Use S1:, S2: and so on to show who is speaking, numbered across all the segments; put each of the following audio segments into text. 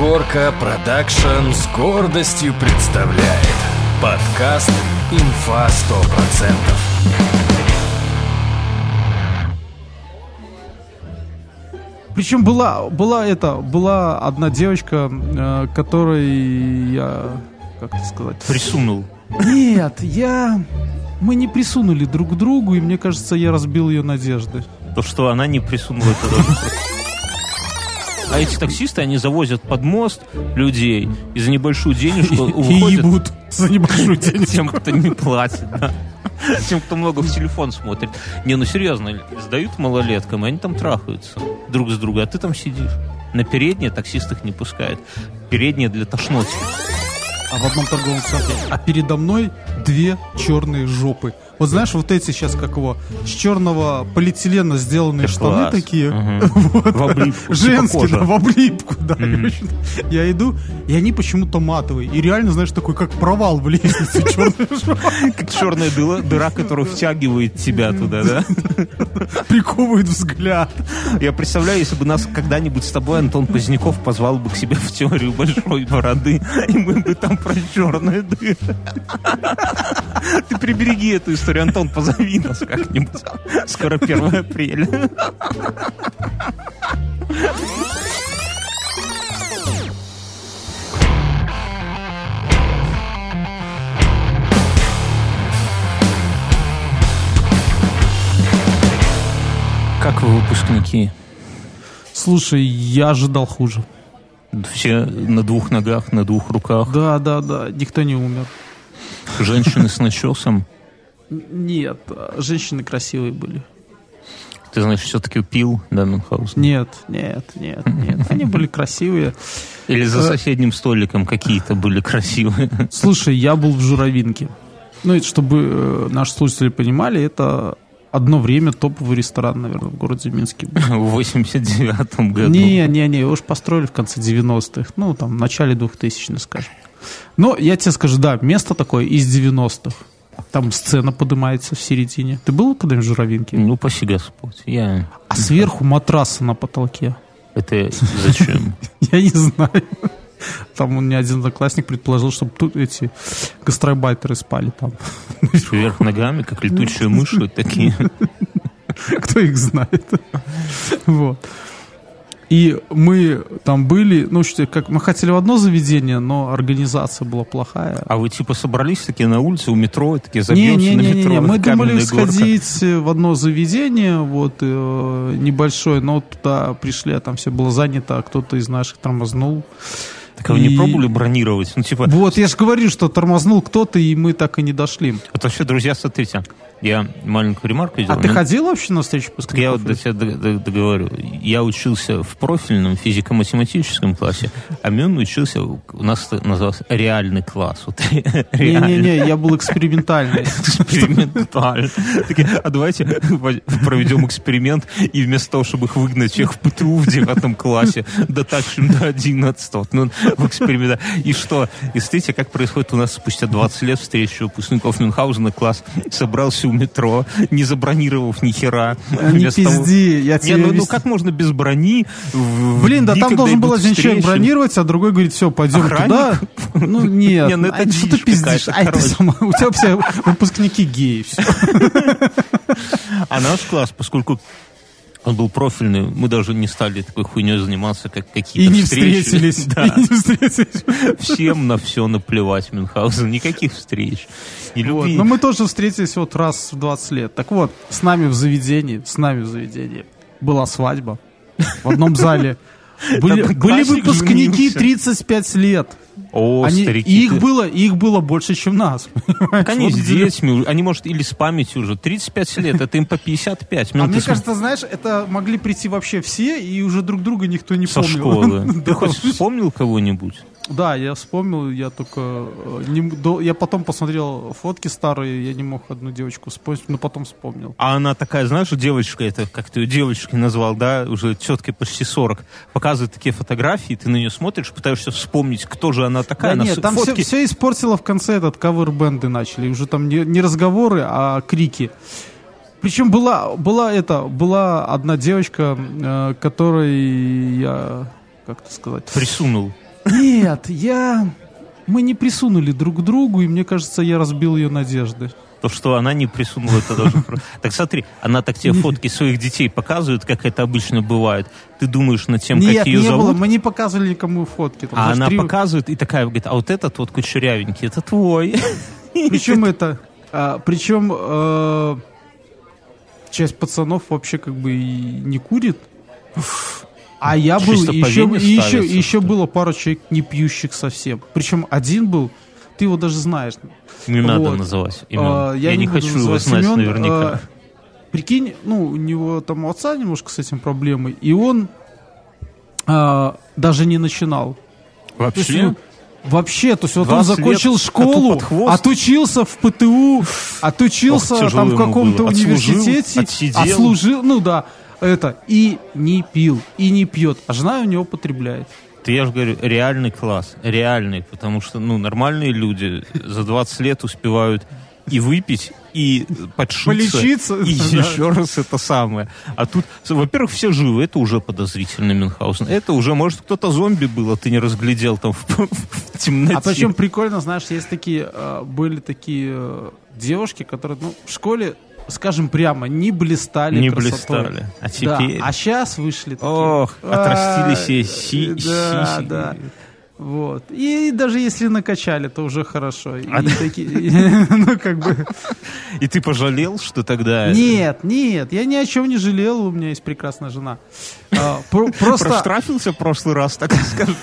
S1: Горка Production с гордостью представляет подкаст «Инфа 100%».
S2: Причем была, была это, была одна девочка, э, которой я, как это сказать?
S3: Присунул.
S2: Нет, я... Мы не присунули друг к другу, и мне кажется, я разбил ее надежды.
S3: То, что она не присунула, это. А эти таксисты, они завозят под мост людей и за небольшую денежку
S2: И
S3: выходят
S2: ебут за небольшую денежку.
S3: тем, кто не платит. да. Тем, кто много в телефон смотрит. Не, ну серьезно, сдают малолеткам, и они там трахаются друг с другом, а ты там сидишь. На переднее таксист их не пускает. Переднее для тошноты.
S2: А в одном торговом центре. А передо мной две черные жопы. Вот знаешь, вот эти сейчас как его, с черного полиэтилена сделанные
S3: Это
S2: штаны
S3: класс.
S2: такие.
S3: Мгм.
S2: Вот.
S3: В облипку, типа
S2: Женские,
S3: кожа.
S2: да, в облипку, да. Короче. Я иду, и они почему-то матовые. И реально, знаешь, такой, как провал в лестнице черная.
S3: Как черная дыра, дыра, которая втягивает тебя туда, да?
S2: Приковывает взгляд.
S3: Я представляю, если бы нас когда-нибудь с тобой Антон Поздняков позвал бы к себе в теорию большой бороды, и мы бы там про черные дыры. Ты прибереги эту историю, Антон, позови нас как-нибудь. Скоро 1 апреля. Как вы, выпускники?
S2: Слушай, я ожидал хуже.
S3: Все на двух ногах, на двух руках.
S2: Да, да, да, никто не умер.
S3: Женщины с начесом.
S2: Нет, женщины красивые были.
S3: Ты, значит, все-таки пил, да, Мюнхгаузен?
S2: Нет, нет, нет, нет. Они были красивые.
S3: Или за
S2: Э.
S3: соседним столиком какие-то были красивые?
S2: Слушай, я был в Журавинке. Ну, это чтобы э, наши слушатели понимали, это одно время топовый ресторан, наверное, в городе Минске.
S3: В 89-м году.
S2: Не, не, не, его уж построили в конце 90-х. Ну, там, в начале 2000-х, скажем. Но я тебе скажу, да, место такое из 90-х. Там сцена поднимается в середине. Ты был когда-нибудь в Журавинке?
S3: Ну, паси Господь. Я...
S2: А сверху матрасы на потолке.
S3: Это зачем?
S2: Я не знаю. Там у меня один одноклассник предположил, чтобы тут эти гастробайтеры спали там.
S3: Вверх ногами, как летучие мыши такие.
S2: Кто их знает? Вот. И мы там были, ну, как мы хотели в одно заведение, но организация была плохая.
S3: А вы типа собрались такие на улице у метро, такие забьемся на
S2: Не-не-не,
S3: метро.
S2: мы думали
S3: горка.
S2: сходить в одно заведение, вот, э, небольшое, но туда пришли, а там все было занято, а кто-то из наших тормознул.
S3: Так а вы не
S2: И-
S3: пробовали бронировать? Ну, типа,
S2: Вот, я же говорю, что тормознул кто-то, и мы так и не дошли.
S3: вот вообще, друзья, смотрите, я маленькую ремарку
S2: А
S3: сделал.
S2: ты
S3: Мне-
S2: ходил вообще на встречу
S3: Так я вот до тебя договорю. Я учился в профильном физико-математическом классе, а Мюн учился, у нас назывался реальный класс. Вот.
S2: Не-не-не, я был экспериментальный.
S3: Экспериментально. Такие, а давайте проведем эксперимент, и вместо того, чтобы их выгнать всех в ПТУ в девятом классе, дотащим до одиннадцатого. Ну, в эксперимент. И что? И смотрите, как происходит у нас спустя 20 лет встреча выпускников Мюнхгаузена класс собрался у метро, не забронировав ни хера.
S2: Не
S3: того-
S2: пизди, я
S3: Не,
S2: тебе...
S3: ну, ну как можно без брони?
S2: Блин, да там должен был один человек бронировать, а другой говорит, все, пойдем туда. Ну нет,
S3: Не, ну это
S2: а что ты пиздишь? А сама- у тебя все выпускники геи.
S3: А наш класс, поскольку он был профильный, мы даже не стали такой хуйней заниматься, как
S2: И
S3: какие-то
S2: не
S3: встречи.
S2: встретились.
S3: Да.
S2: И не встретились.
S3: Всем на все наплевать, Мюнхгаузен. Никаких встреч. Не
S2: Вот. Но мы тоже встретились вот раз в 20 лет. Так вот, с нами в заведении, с нами в заведении была свадьба. В одном зале были, были выпускники
S3: женился.
S2: 35 лет.
S3: О,
S2: Они,
S3: старики.
S2: их было, их было больше, чем нас.
S3: Так они
S2: Вот
S3: с детьми, они, может, или с памятью уже. 35 лет, это им по 55.
S2: А
S3: Мюн,
S2: мне
S3: ты см-
S2: кажется, знаешь, это могли прийти вообще все, и уже друг друга никто не
S3: со
S2: помнил.
S3: школы. Ты хоть вспомнил кого-нибудь?
S2: Да, я вспомнил, я только... э, не до- я потом посмотрел фотки старые, я не мог одну девочку вспомнить, но потом вспомнил.
S3: А она такая, знаешь, девочка, это как ты ее девочкой назвал, да, уже тетке почти 40, показывает такие фотографии, ты на нее смотришь, пытаешься вспомнить, кто же она такая.
S2: Да
S3: Она
S2: нет, там все,
S3: фотки-
S2: все испортило в конце этот кавер-бенды начали. Уже там не, не разговоры, а крики. Причем была, была это, была одна девочка, э, которой я, как это сказать,
S3: присунул.
S2: Нет, я... Мы не присунули друг к другу, и мне кажется, я разбил ее надежды.
S3: То, что она не присунула, это даже... Так смотри, она так тебе фотки своих детей показывает, как это обычно бывает. Ты думаешь над тем,
S2: Нет,
S3: как ее
S2: не было, мы не показывали никому фотки. Там
S3: а она
S2: три-
S3: показывает и такая говорит, а вот этот вот кучерявенький, это твой.
S2: Причем это... а, причем э, часть пацанов вообще как бы и не курит. А я был, еще, еще, еще было пару человек не пьющих совсем. Причем один был, ты его даже знаешь.
S3: Не надо
S2: Вот.
S3: называть имен.
S2: А,
S3: Я, не
S2: буду
S3: хочу его знать
S2: имен.
S3: наверняка.
S2: А, прикинь, ну, у него там у отца немножко с этим проблемы, и он а, даже не начинал. То есть,
S3: Вообще?
S2: ну, Вообще, то есть вот он
S3: 20 лет
S2: закончил школу, отучился в ПТУ, отучился
S3: Ох,
S2: там в каком-то.
S3: Отслужил,
S2: университете,
S3: отсидел.
S2: отслужил, ну да, это, и не пил, и не пьет, а жена у него потребляет.
S3: Ты, я же говорю, реальный класс. Реальный, потому что, ну, нормальные люди за 20 лет успевают и выпить, и подшиться.
S2: Полечиться,
S3: И
S2: да.
S3: еще раз это самое. А тут, во-первых, все живы, это уже подозрительно, Мюнхгаузен. Это уже, может, кто-то зомби был, а ты не разглядел там в, в темноте.
S2: А причем прикольно, знаешь, есть такие, э, были такие э, девушки, которые, ну, в школе, скажем прямо, не блистали
S3: не
S2: красотой.
S3: блистали. А
S2: Да,
S3: теперь...
S2: а сейчас вышли такие.
S3: Ох, отрастили себе си-
S2: да, да. Вот. И даже если накачали, то уже хорошо. И
S3: А-
S2: такие- ну, как бы...
S3: И ты пожалел, что тогда...
S2: Нет, нет, я ни о чем не жалел, у меня есть прекрасная жена. А, про- Просто...
S3: Проштрафился в прошлый раз, так скажу.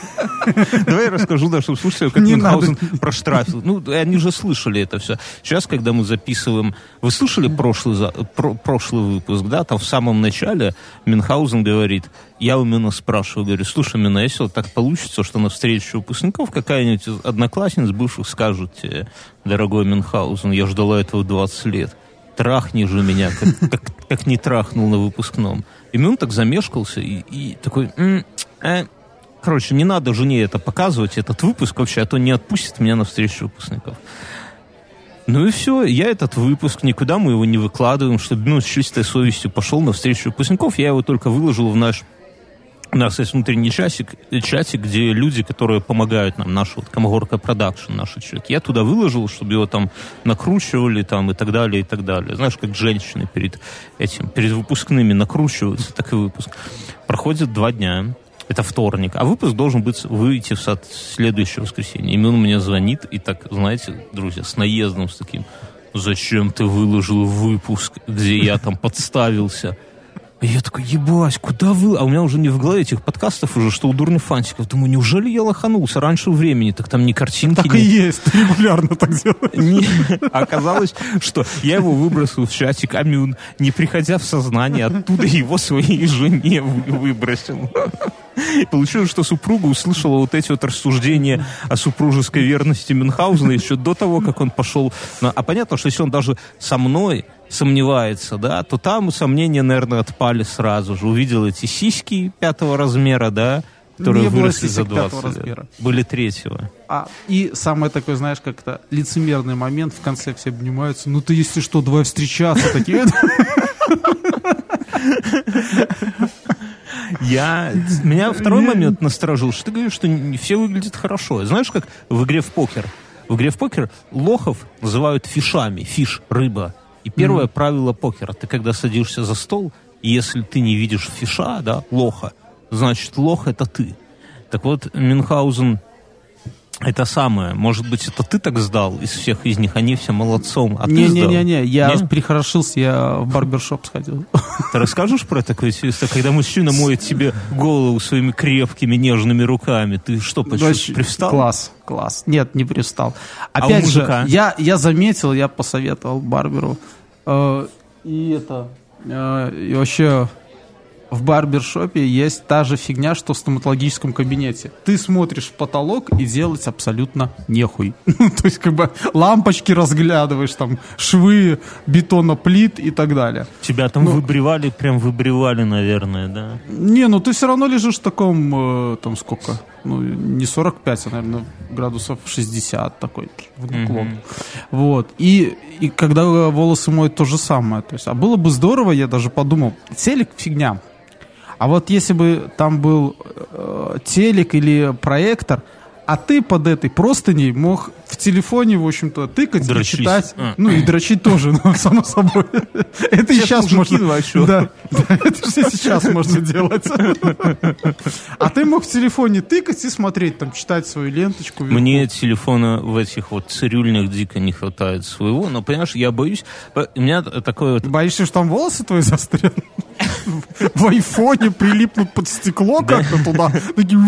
S3: Давай я расскажу нашим слушателям, как Мюнхгаузен проштрафил. Ну, они же слышали это все. Сейчас, когда мы записываем... Вы слышали прошлый, за- про- прошлый выпуск, да? Там в самом начале Мюнхгаузен говорит, я у Мюна спрашиваю, говорю, слушай, Мюна, если вот так получится, что на встрече выпускников какая-нибудь из одноклассниц бывших скажет тебе, дорогой Мюнхгаузен, я ждала этого 20 лет. Трахни же меня, как, как, как не трахнул на выпускном. И Мюн так замешкался и, и такой... «М, э, Короче, не надо жене это показывать, этот выпуск вообще, а то не отпустит меня на встречу выпускников. Ну и все, я этот выпуск, никуда мы его не выкладываем, чтобы ну, с чистой совестью пошел на встречу выпускников. Я его только выложил в наш у нас есть внутренний часик, чатик, где люди, которые помогают нам, наш вот Комогорка Production, наш человек. Я туда выложил, чтобы его там накручивали там и так далее, и так далее. Знаешь, как женщины перед этим, перед выпускными накручиваются, так и выпуск. Проходит два дня, это вторник, а выпуск должен быть выйти в сад- следующее воскресенье. И он мне звонит, и так, знаете, друзья, с наездом, с таким, зачем ты выложил выпуск, где я там подставился? И я такой, ебать, куда вы? А у меня уже не в голове этих подкастов уже, что у дурных фантиков. Думаю, неужели я лоханулся раньше времени? Так там ни картинки,
S2: Так
S3: ни-
S2: и есть, ты регулярно так делаешь.
S3: Оказалось, что я его выбросил в чатик Амюн, не приходя в сознание, оттуда его своей жене вы- выбросил. И Получилось, что супруга услышала вот эти вот рассуждения о супружеской верности Мюнхгаузена еще до того, как он пошел. на- А понятно, что если он даже со мной сомневается, да, то там сомнения, наверное, отпали сразу же. Увидел эти сиськи пятого размера, да, которые
S2: Не
S3: выросли за
S2: сисек пятого
S3: 20 лет.
S2: размера.
S3: Были третьего.
S2: А, и самый такой, знаешь, как-то лицемерный момент, в конце все обнимаются. Ну ты, если что, давай встречаться. Такие,
S3: Я... Меня второй момент насторожил, что ты говоришь, что все выглядят хорошо. Знаешь, как в игре в покер? В игре в покер лохов называют фишами. Фиш — рыба. И первое правило покера. Ты когда садишься за стол, и если ты не видишь фиша, да, лоха, значит, лох — это ты. Так вот, Мюнхгаузен это самое. Может быть, это ты так сдал из всех из них, они все молодцом, а ты сдал?
S2: Не-не-не, я
S3: Не?
S2: прихорошился, я в барбершоп сходил.
S3: Ты расскажешь про такое чувство, когда мужчина моет тебе голову своими крепкими нежными руками? Ты что,
S2: Вообще,
S3: привстал?
S2: Класс, класс. Нет, не привстал.
S3: А
S2: Опять же,
S3: мужика?
S2: я, я заметил, я посоветовал барберу. э, и это... э, и вообще в барбершопе есть та же фигня, что в стоматологическом кабинете. Ты смотришь в потолок и делать абсолютно нехуй. Ну, То есть, как бы лампочки разглядываешь, там, швы, бетоноплит и так далее.
S3: Тебя там выбривали, прям выбривали, наверное, да?
S2: Не, ну ты все равно лежишь в таком, э, там сколько, ну не 45, а, наверное, градусов 60 такой, наклон. Вот. И, и когда волосы моют, то же самое. То есть, а было бы здорово, я даже подумал, телек фигня. А вот если бы там был э, телек или проектор, а ты под этой простыней мог в телефоне, в общем-то, тыкать и
S3: Дрочить.
S2: читать.
S3: А.
S2: Ну и дрочить тоже, ну, само собой. Это и
S3: Сейчас
S2: можно... Да, это все сейчас можно делать. А ты мог в телефоне тыкать и смотреть, там, читать свою ленточку.
S3: Мне телефона в этих вот цирюльных дико не хватает своего, но, понимаешь, я боюсь, у меня такое вот
S2: Боишься, что там волосы твои застрянут? В айфоне прилипнут под стекло как-то туда. Такие.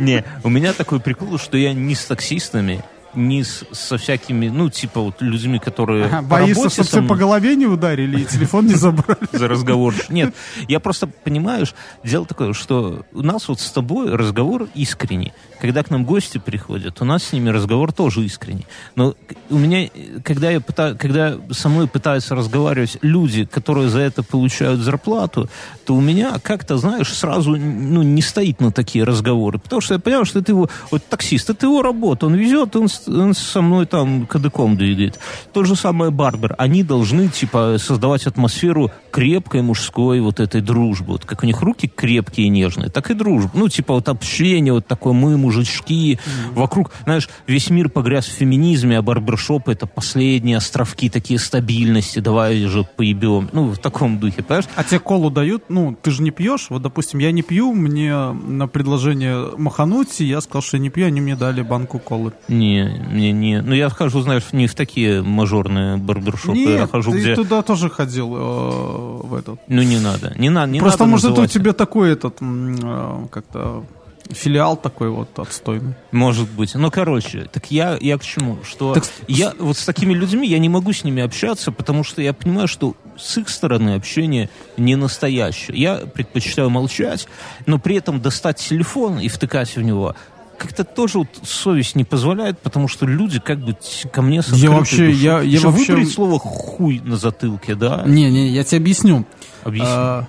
S3: Не, у меня такой прикол, что я не с таксистами, не с, со всякими, ну, типа вот людьми, которые
S2: Ага, чтобы
S3: со мной
S2: по голове не ударили и телефон не забрали.
S3: за разговор. Нет, я просто, понимаешь, дело такое, что у нас вот с тобой разговор искренний. Когда к нам гости приходят, у нас с ними разговор тоже искренний. Но у меня, когда, я пытаюсь, когда со мной пытаются разговаривать люди, которые за это получают зарплату, то у меня как-то, знаешь, сразу ну, не стоит на такие разговоры. Потому что я понимаю, что это его, вот таксист, это его работа, он везет, он, он со мной там кадыком двигает. То же самое барбер. Они должны, типа, создавать атмосферу крепкой мужской вот этой дружбы. Вот как у них руки крепкие и нежные, так и дружба. Ну, типа, вот общение, вот такое мы, мужички. Вокруг, знаешь, весь мир погряз в феминизме, а барбершоп это последние островки такие стабильности. Давай же поебем. Ну, в таком духе, понимаешь?
S2: А тебе колу дают? Ну, ты же не пьешь. Вот, допустим, я не пью, мне на предложение махануть, и я сказал, что я не пью, они мне дали банку колы.
S3: Не, мне не... Ну, я хожу, знаешь, не в такие мажорные барбершопы. я
S2: Нет,
S3: хожу,
S2: ты
S3: где...
S2: туда тоже ходил э, в этот.
S3: Ну, не надо. Не, надо, не
S2: Просто,
S3: надо
S2: может, это у тебя такой этот, э, как-то филиал такой вот отстойный.
S3: Может быть. Ну, короче, так я, я к чему? Что
S2: Так
S3: я вот с такими людьми, я не могу с ними общаться, потому что я понимаю, что с их стороны общение не настоящее. Я предпочитаю молчать, но при этом достать телефон и втыкать в него как-то тоже вот совесть не позволяет, потому что люди как бы ко мне с
S2: Я вообще-
S3: душой.
S2: я- я
S3: Еще
S2: вообще-
S3: выбрать слово «хуй» на затылке, да?
S2: Не, не, я тебе объясню.
S3: Объясни.
S2: А,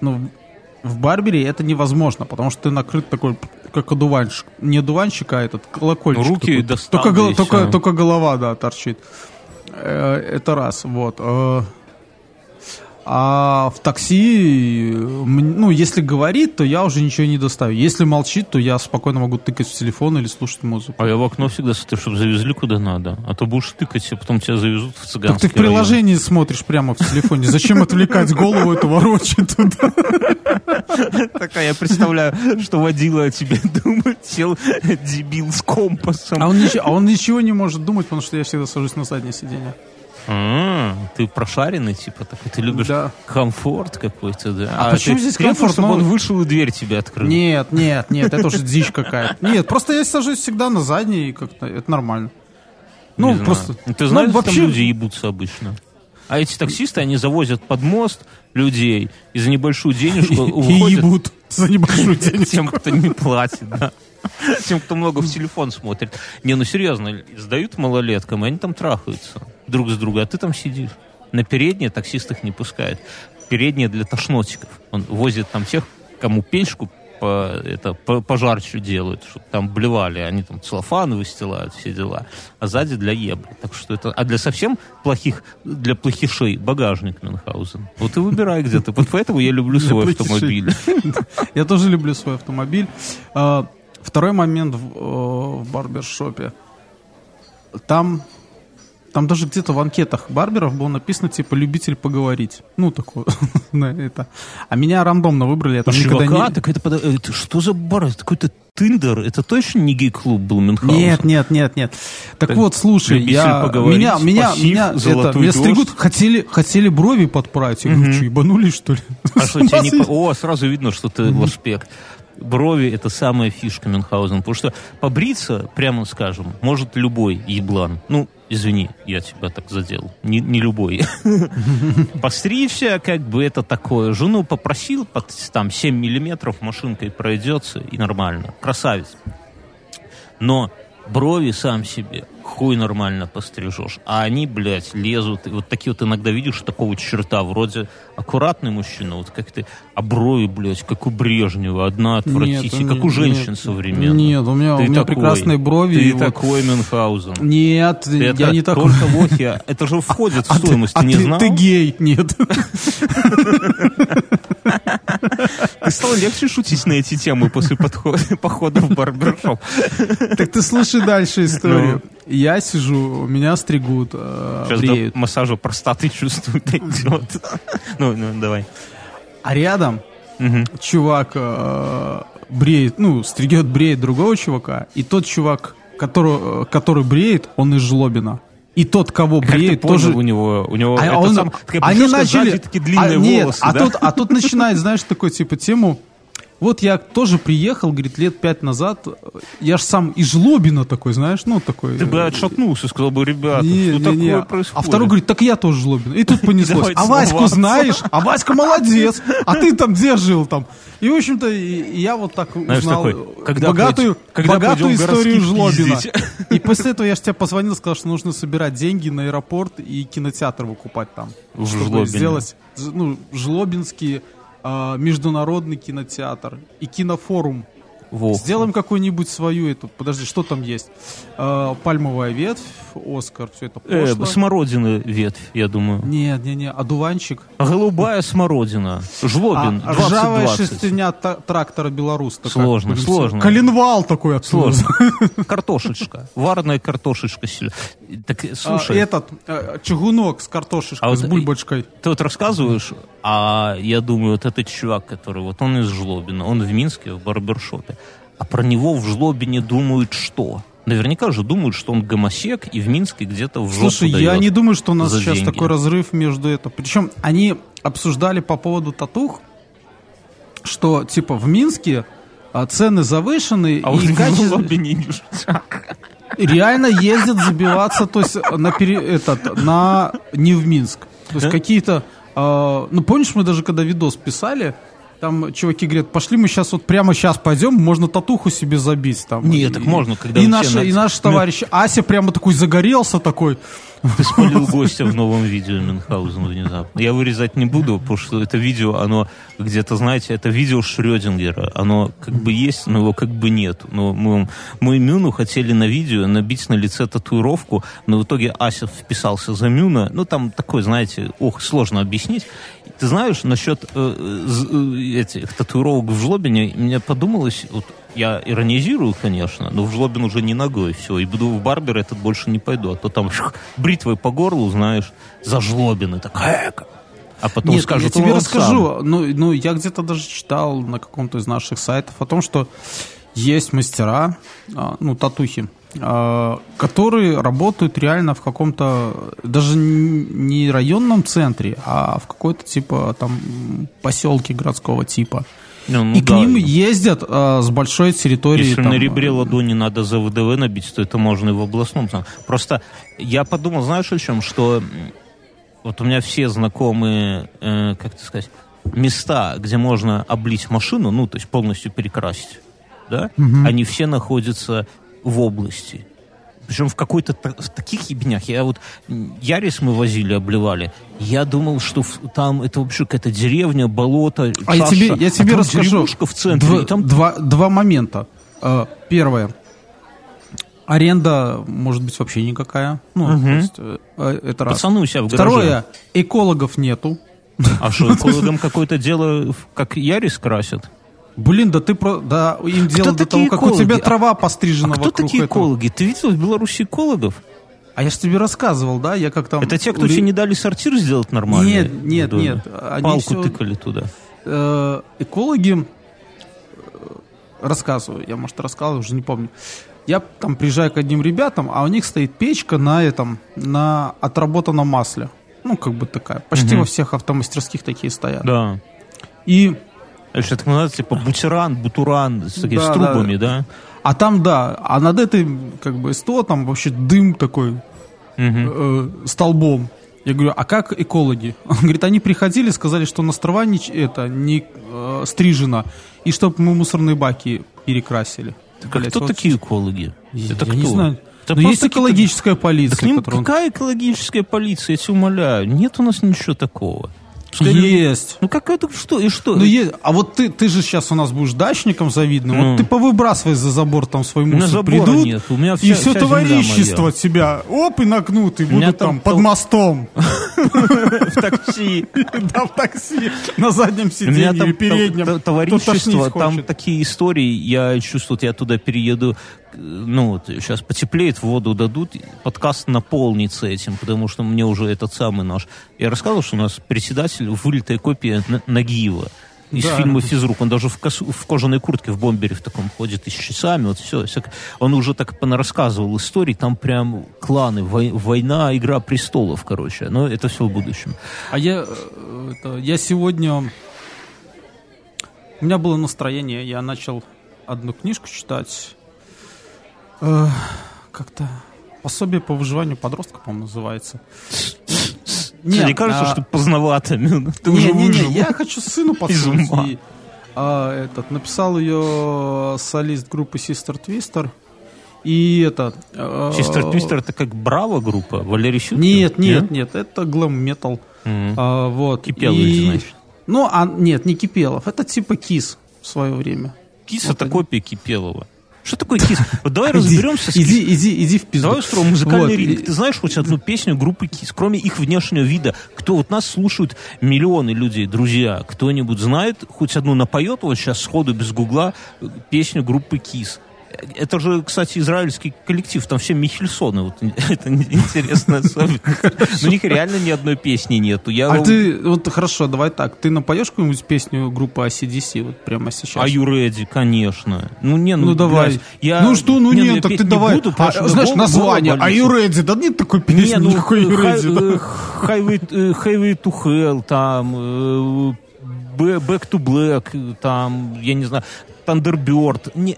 S2: ну, в барбере это невозможно, потому что ты накрыт такой, как одуванчик. Не одуванчик, а этот колокольчик.
S3: Ну, руки
S2: такой. только, только, только голова, да, торчит. Э, Это раз, вот. А в такси, ну, если говорит, то я уже ничего не доставлю. Если молчит, то я спокойно могу тыкать в телефон или слушать музыку.
S3: А я в окно всегда смотрю, чтобы завезли куда надо. А то будешь тыкать, и потом тебя завезут в
S2: Так
S3: цыганский
S2: ты в приложении смотришь прямо в телефоне. Зачем отвлекать голову эту ворочать туда?
S3: Такая, я представляю, что водила о тебе думает, сел дебил с компасом.
S2: А он, ничего, а он ничего не может думать, потому что я всегда сажусь на заднее сиденье.
S3: А, ты прошаренный, типа, такой, ты любишь
S2: Да.
S3: комфорт какой-то, да?
S2: А почему
S3: ты
S2: здесь комфорт?
S3: чтобы
S2: Ну-
S3: он вышел и дверь тебе открыл?
S2: Нет, нет, нет, это уже дичь какая-то. Нет, просто я сажусь всегда на заднее, и как-то это нормально.
S3: Не
S2: Ну,
S3: знаю.
S2: просто...
S3: Ну, Ты знаешь,
S2: ну,
S3: там люди ебутся обычно. А эти таксисты, они завозят под мост людей и за небольшую денежку
S2: И
S3: уходят
S2: ебут за небольшую денежку.
S3: тем, кто не платит, да. Тем, кто много в телефон смотрит. Не, ну серьезно, сдают малолеткам, и они там трахаются друг с другом, а ты там сидишь. На переднее таксист их не пускает. Переднее для тошнотиков. Он возит там тех, кому печку по, это, по- пожарче делают, чтобы там блевали. Они там целлофаны выстилают, все дела. А сзади для ебли. Так что это... А для совсем плохих, для плохишей багажник Мюнхгаузен. Вот и выбирай где ты. Вот поэтому я люблю свой автомобиль.
S2: Я тоже люблю свой автомобиль. Второй момент в, э, в барбершопе. Там, там даже где-то в анкетах барберов было написано, типа, любитель поговорить. Ну, такое. на это. А меня рандомно выбрали. Там никогда не...
S3: так это, подо- это что за бар? Это какой-то Тиндер? Это точно не гей-клуб был Мюнхгаузен?
S2: Нет, нет, нет, нет. Так,
S3: Так,
S2: вот, слушай, я, меня, меня,
S3: пассив,
S2: меня, это, меня стригут, хотели, хотели брови подправить. Я говорю, что, ебанулись, что ли?
S3: А что, тебя не... О, сразу видно, что ты лошпек. Брови — это самая фишка Мюнхгаузена. Потому что побриться, прямо скажем, может любой еблан. Ну, извини, я тебя так задел. Не, не любой. Постричься, как бы это такое. Жену попросил, под там 7 миллиметров машинкой пройдется, и нормально. Красавец. Но брови сам себе хуй нормально пострижешь. А они, блядь, лезут. И вот такие вот иногда видишь такого черта. Вроде аккуратный мужчина, вот как ты. А брови, блядь, как у Брежнева. Одна отвратительная. как у
S2: нет,
S3: женщин
S2: нет.
S3: современных.
S2: Нет, у меня,
S3: Ты
S2: у меня
S3: такой.
S2: прекрасные брови.
S3: Ты
S2: и вот-
S3: такой Мюнхгаузен.
S2: Нет,
S3: Это
S2: я не такой.
S3: только вот я. Это же входит в
S2: А ты-
S3: стоимость.
S2: а
S3: Ты не
S2: ты,
S3: знал?
S2: ты гей, нет.
S3: Ты стал легче шутить на эти темы после похода в барбершоп.
S2: Так ты слушай дальше историю. Я сижу, меня стригут, э,
S3: Сейчас
S2: бреют.
S3: до массажа простаты чувствую. Ну, ну, давай.
S2: А рядом чувак э, бреет, ну, стригет, бреет другого чувака, и тот чувак, который, который бреет, он из Жлобина. И тот, кого
S3: Как понял,
S2: тоже...
S3: у него, у него
S2: А
S3: это
S2: он-
S3: сам- такая
S2: они начали...
S3: сзади такие длинные
S2: а, нет,
S3: волосы,
S2: а
S3: да?
S2: тут, а тут начинает, знаешь, такой типа тему. Вот я тоже приехал, говорит, лет пять назад. Я ж сам из Жлобина такой, знаешь, ну такой.
S3: Ты бы
S2: э,
S3: отшатнулся, сказал бы, ребята,
S2: не,
S3: что
S2: не,
S3: такое
S2: не.
S3: происходит?
S2: А второй говорит, так я тоже Жлобин. И тут понеслось. А Ваську знаешь? А Васька молодец. А ты там где жил там? И, в общем-то, я вот так
S3: Знаешь,
S2: узнал
S3: такой, когда
S2: богатую,
S3: пойдем- когда
S2: богатую историю Жлобина.
S3: пиздить?
S2: И после этого я же тебе позвонил, сказал, что нужно собирать деньги на аэропорт и кинотеатр выкупать там.
S3: В
S2: чтобы
S3: Жлобине.
S2: сделать ну, Жлобинский а, международный кинотеатр и кинофорум.
S3: Во.
S2: Сделаем какую-нибудь свою эту. Подожди, что там есть? А, пальмовая ветвь, Оскар, все это
S3: Э,
S2: пошло.
S3: смородины ветвь, я думаю.
S2: Нет, не, не, одуванчик.
S3: Голубая смородина. Жлобин,
S2: а, ржавая
S3: 2020.
S2: шестерня та- трактора такая.
S3: Сложно,
S2: Блин,
S3: сложно.
S2: Коленвал такой оттуда.
S3: Сложно. Картошечка. Вареная картошечка. Так,
S2: А,
S3: слушай,
S2: этот э, чугунок с картошечкой,
S3: А вот
S2: с бульбочкой.
S3: ты вот рассказываешь, а я думаю, вот этот чувак, который вот он из Жлобина, он в Минске, в барбершопе, а про него в Жлобине думают что? Наверняка же думают, что он гомосек и в Минске где-то в жопу
S2: Слушай, я не думаю, что у нас сейчас
S3: деньги.
S2: такой разрыв между это. Причем они обсуждали по поводу татух, что типа в Минске а, цены завышены
S3: А
S2: и
S3: вот
S2: качество- реально ездят забиваться, то есть на пере- этот на не в Минск, то есть
S3: Да?
S2: какие-то, а, ну помнишь мы даже когда видос писали, там чуваки говорят, пошли мы сейчас вот прямо сейчас пойдем, можно татуху себе забить там.
S3: Не,
S2: И-
S3: так можно, когда
S2: и
S3: все
S2: наш
S3: на-
S2: и наш товарищ Ася прямо такой загорелся такой.
S3: Ты спалил гостя в новом видео Мюнхгаузен внезапно. Я вырезать не буду, потому что это видео, оно где-то, знаете, это видео Шрёдингера. Оно как бы есть, но его как бы нет. Но мы, мы Мюну хотели на видео набить на лице татуировку, но в итоге Ася вписался за Мюна. Ну, там такой, знаете, ох, сложно объяснить. Ты знаешь, насчет э, э, этих татуировок в жлобине, мне подумалось, вот я иронизирую, конечно, но в жлобин уже не ногой, все, и буду в барбер этот больше не пойду, а то там шух, бритвой по горлу, знаешь, за жлобин, и так, эк. а потом
S2: Нет,
S3: скажут,
S2: я тебе
S3: «Он
S2: расскажу. Ну, ну, я где-то даже читал на каком-то из наших сайтов о том, что есть мастера, а, ну, татухи, а, которые работают реально в каком-то, даже не районном центре, а в какой-то типа там поселке городского типа.
S3: сам». Ну,
S2: И
S3: да.
S2: к ним ездят а, с большой территории.
S3: Если
S2: там,
S3: на ребре ладони надо за ВДВ набить, то это можно и в областном. Просто я подумал, знаешь о чем, что вот у меня все знакомые, э, как это сказать, места, где можно облить машину, ну, то есть полностью перекрасить, да, они все находятся в области. Причем в какой-то в таких ебнях. Я вот Ярис мы возили, обливали. Я думал, что в- там это вообще какая-то деревня, болото,
S2: А я
S3: чаша,
S2: тебе, я тебе
S3: там
S2: расскажу.
S3: в центре.
S2: Дв-
S3: и там
S2: два, два момента. Э, Первое. Аренда может быть вообще никакая. Ну, то есть, э, э, это раз.
S3: пацаны у себя в гараже.
S2: Второе. Экологов нету.
S3: А что, экологам какое-то дело, как Ярис красят?
S2: Блин, да ты про... Да, им дело до того, как у тебя трава
S3: А
S2: пострижена
S3: кто
S2: вокруг
S3: такие
S2: этого.
S3: экологи? Ты видел в Беларуси экологов?
S2: А я же тебе рассказывал, да? Я как там...
S3: Это те, кто тебе не дали сортир сделать нормально?
S2: Нет, нет, нет. Они
S3: Палку
S2: всё-
S3: тыкали туда.
S2: э, экологи, э, рассказываю, я, может, рассказывал, уже не помню. Я там приезжаю к одним ребятам, а у них стоит печка на этом, на отработанном масле. Ну, как бы такая. Почти
S3: Мгм.
S2: во всех автомастерских такие стоят.
S3: Да.
S2: И,
S3: что так называется, типа бутиран, бутуран, с,
S2: Да,
S3: с трубами, да?
S2: а там, да, а над этой, как бы, СТО там вообще дым такой
S3: Мгм.
S2: э, столбом. Я говорю, а как экологи? Он говорит, они приходили, сказали, что на острова не, это, не э, стрижено, и чтобы мы мусорные баки перекрасили.
S3: Так а
S2: Блядь,
S3: кто
S2: вот
S3: такие экологи?
S2: Я,
S3: это
S2: я
S3: кто?
S2: не знаю.
S3: Это
S2: Но
S3: просто
S2: есть экологическая
S3: Да к
S2: полиция,
S3: ним
S2: которая...
S3: какая экологическая полиция, я тебя умоляю. Нет у нас ничего такого.
S2: Есть.
S3: Ну как это, что, и что?
S2: Ну, е- а вот ты, ты же сейчас у нас будешь дачником завидным.
S3: Ну.
S2: Вот ты повыбрасывай за забор там свой мусор.
S3: забора
S2: Придут,
S3: нет, у меня
S2: и
S3: вся-
S2: все
S3: вся
S2: товарищество тебя, оп, и нагнут, и будут
S3: там
S2: там под мостом.
S3: в такси.
S2: Да, в такси, на заднем
S3: У
S2: сиденье или переднем.
S3: товарищество, там такие истории, я чувствую, я туда перееду, ну, вот сейчас потеплеет, воду дадут, подкаст наполнится этим, потому что мне уже этот самый наш... Я рассказывал, что у нас председатель вылитая копия Нагиева из
S2: Да.
S3: фильма «Физрук». Он даже в, косу- в кожаной куртке в бомбере в таком ходит и с часами, вот все. всяко. Он уже так рассказывал историй, там прям кланы, вой- война, игра престолов, короче. Но это все в будущем.
S2: А я, э, это, я сегодня... У меня было настроение, я начал одну книжку читать. Э, как-то пособие по выживанию подростка, по-моему, называется.
S3: Тебе не кажется,
S2: а,
S3: что поздновато? Ты
S2: не,
S3: уже
S2: не, не, я хочу сыну подсунуть. и, а, этот, написал ее солист группы Sister Twister. И этот... э,
S3: Чистер Твистер это как Браво группа? Валерий Щуткин?
S2: Нет, нет, нет, это глэм метал.
S3: Мгм.
S2: А, вот.
S3: Кипелов,
S2: И-
S3: значит.
S2: Ну, а нет, не Кипелов. Это типа Kiss в свое время.
S3: Kiss
S2: Вот
S3: это
S2: они.
S3: копия Кипелова. Что такое Kiss? Вот давай разберемся с
S2: Иди, иди, иди в пизду.
S3: Давай устроим музыкальный
S2: Вот,
S3: ринг. Ты знаешь хоть одну песню группы Kiss, кроме их внешнего вида? Кто вот нас слушают миллионы людей, друзья, кто-нибудь знает, хоть одну напоет вот сейчас сходу без гугла песню группы Kiss? Это же, кстати, израильский коллектив, там все Михельсоны, вот это интересная особенность. У них реально ни одной песни нету. Я
S2: А ты, вот хорошо, давай так. Ты напоешь какую-нибудь песню группы ACDC вот прямо сейчас?
S3: А ready, конечно. Ну, не, ну,
S2: Ну, давай.
S3: я-
S2: ну что, ну
S3: не,
S2: нет,
S3: я
S2: так ты давай.
S3: буду,
S2: А, знаешь, название. А ready? Да нет такой песни,
S3: Не, ну,
S2: никакой да.
S3: э, Highway, э, Highway to Hell, там, э, Back to Black, там, я не знаю, Thunderbird, не,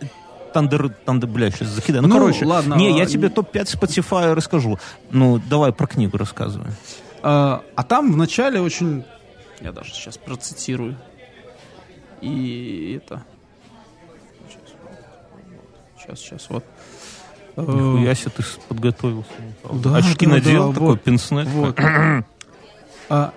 S3: Thunder, Thunder, бля, сейчас закидаю. Ну,
S2: Ну,
S3: короче,
S2: ладно,
S3: не, я
S2: а,
S3: тебе топ-5 Spotify расскажу. Ну, давай про книгу рассказывай.
S2: А, а там в начале очень... Я даже сейчас процитирую. И это... Сейчас, сейчас, вот. Э,
S3: Нихуя себе ты подготовился.
S2: Да,
S3: Очки
S2: да,
S3: надел,
S2: да,
S3: такой
S2: вот.
S3: пенсне.
S2: Вот. А,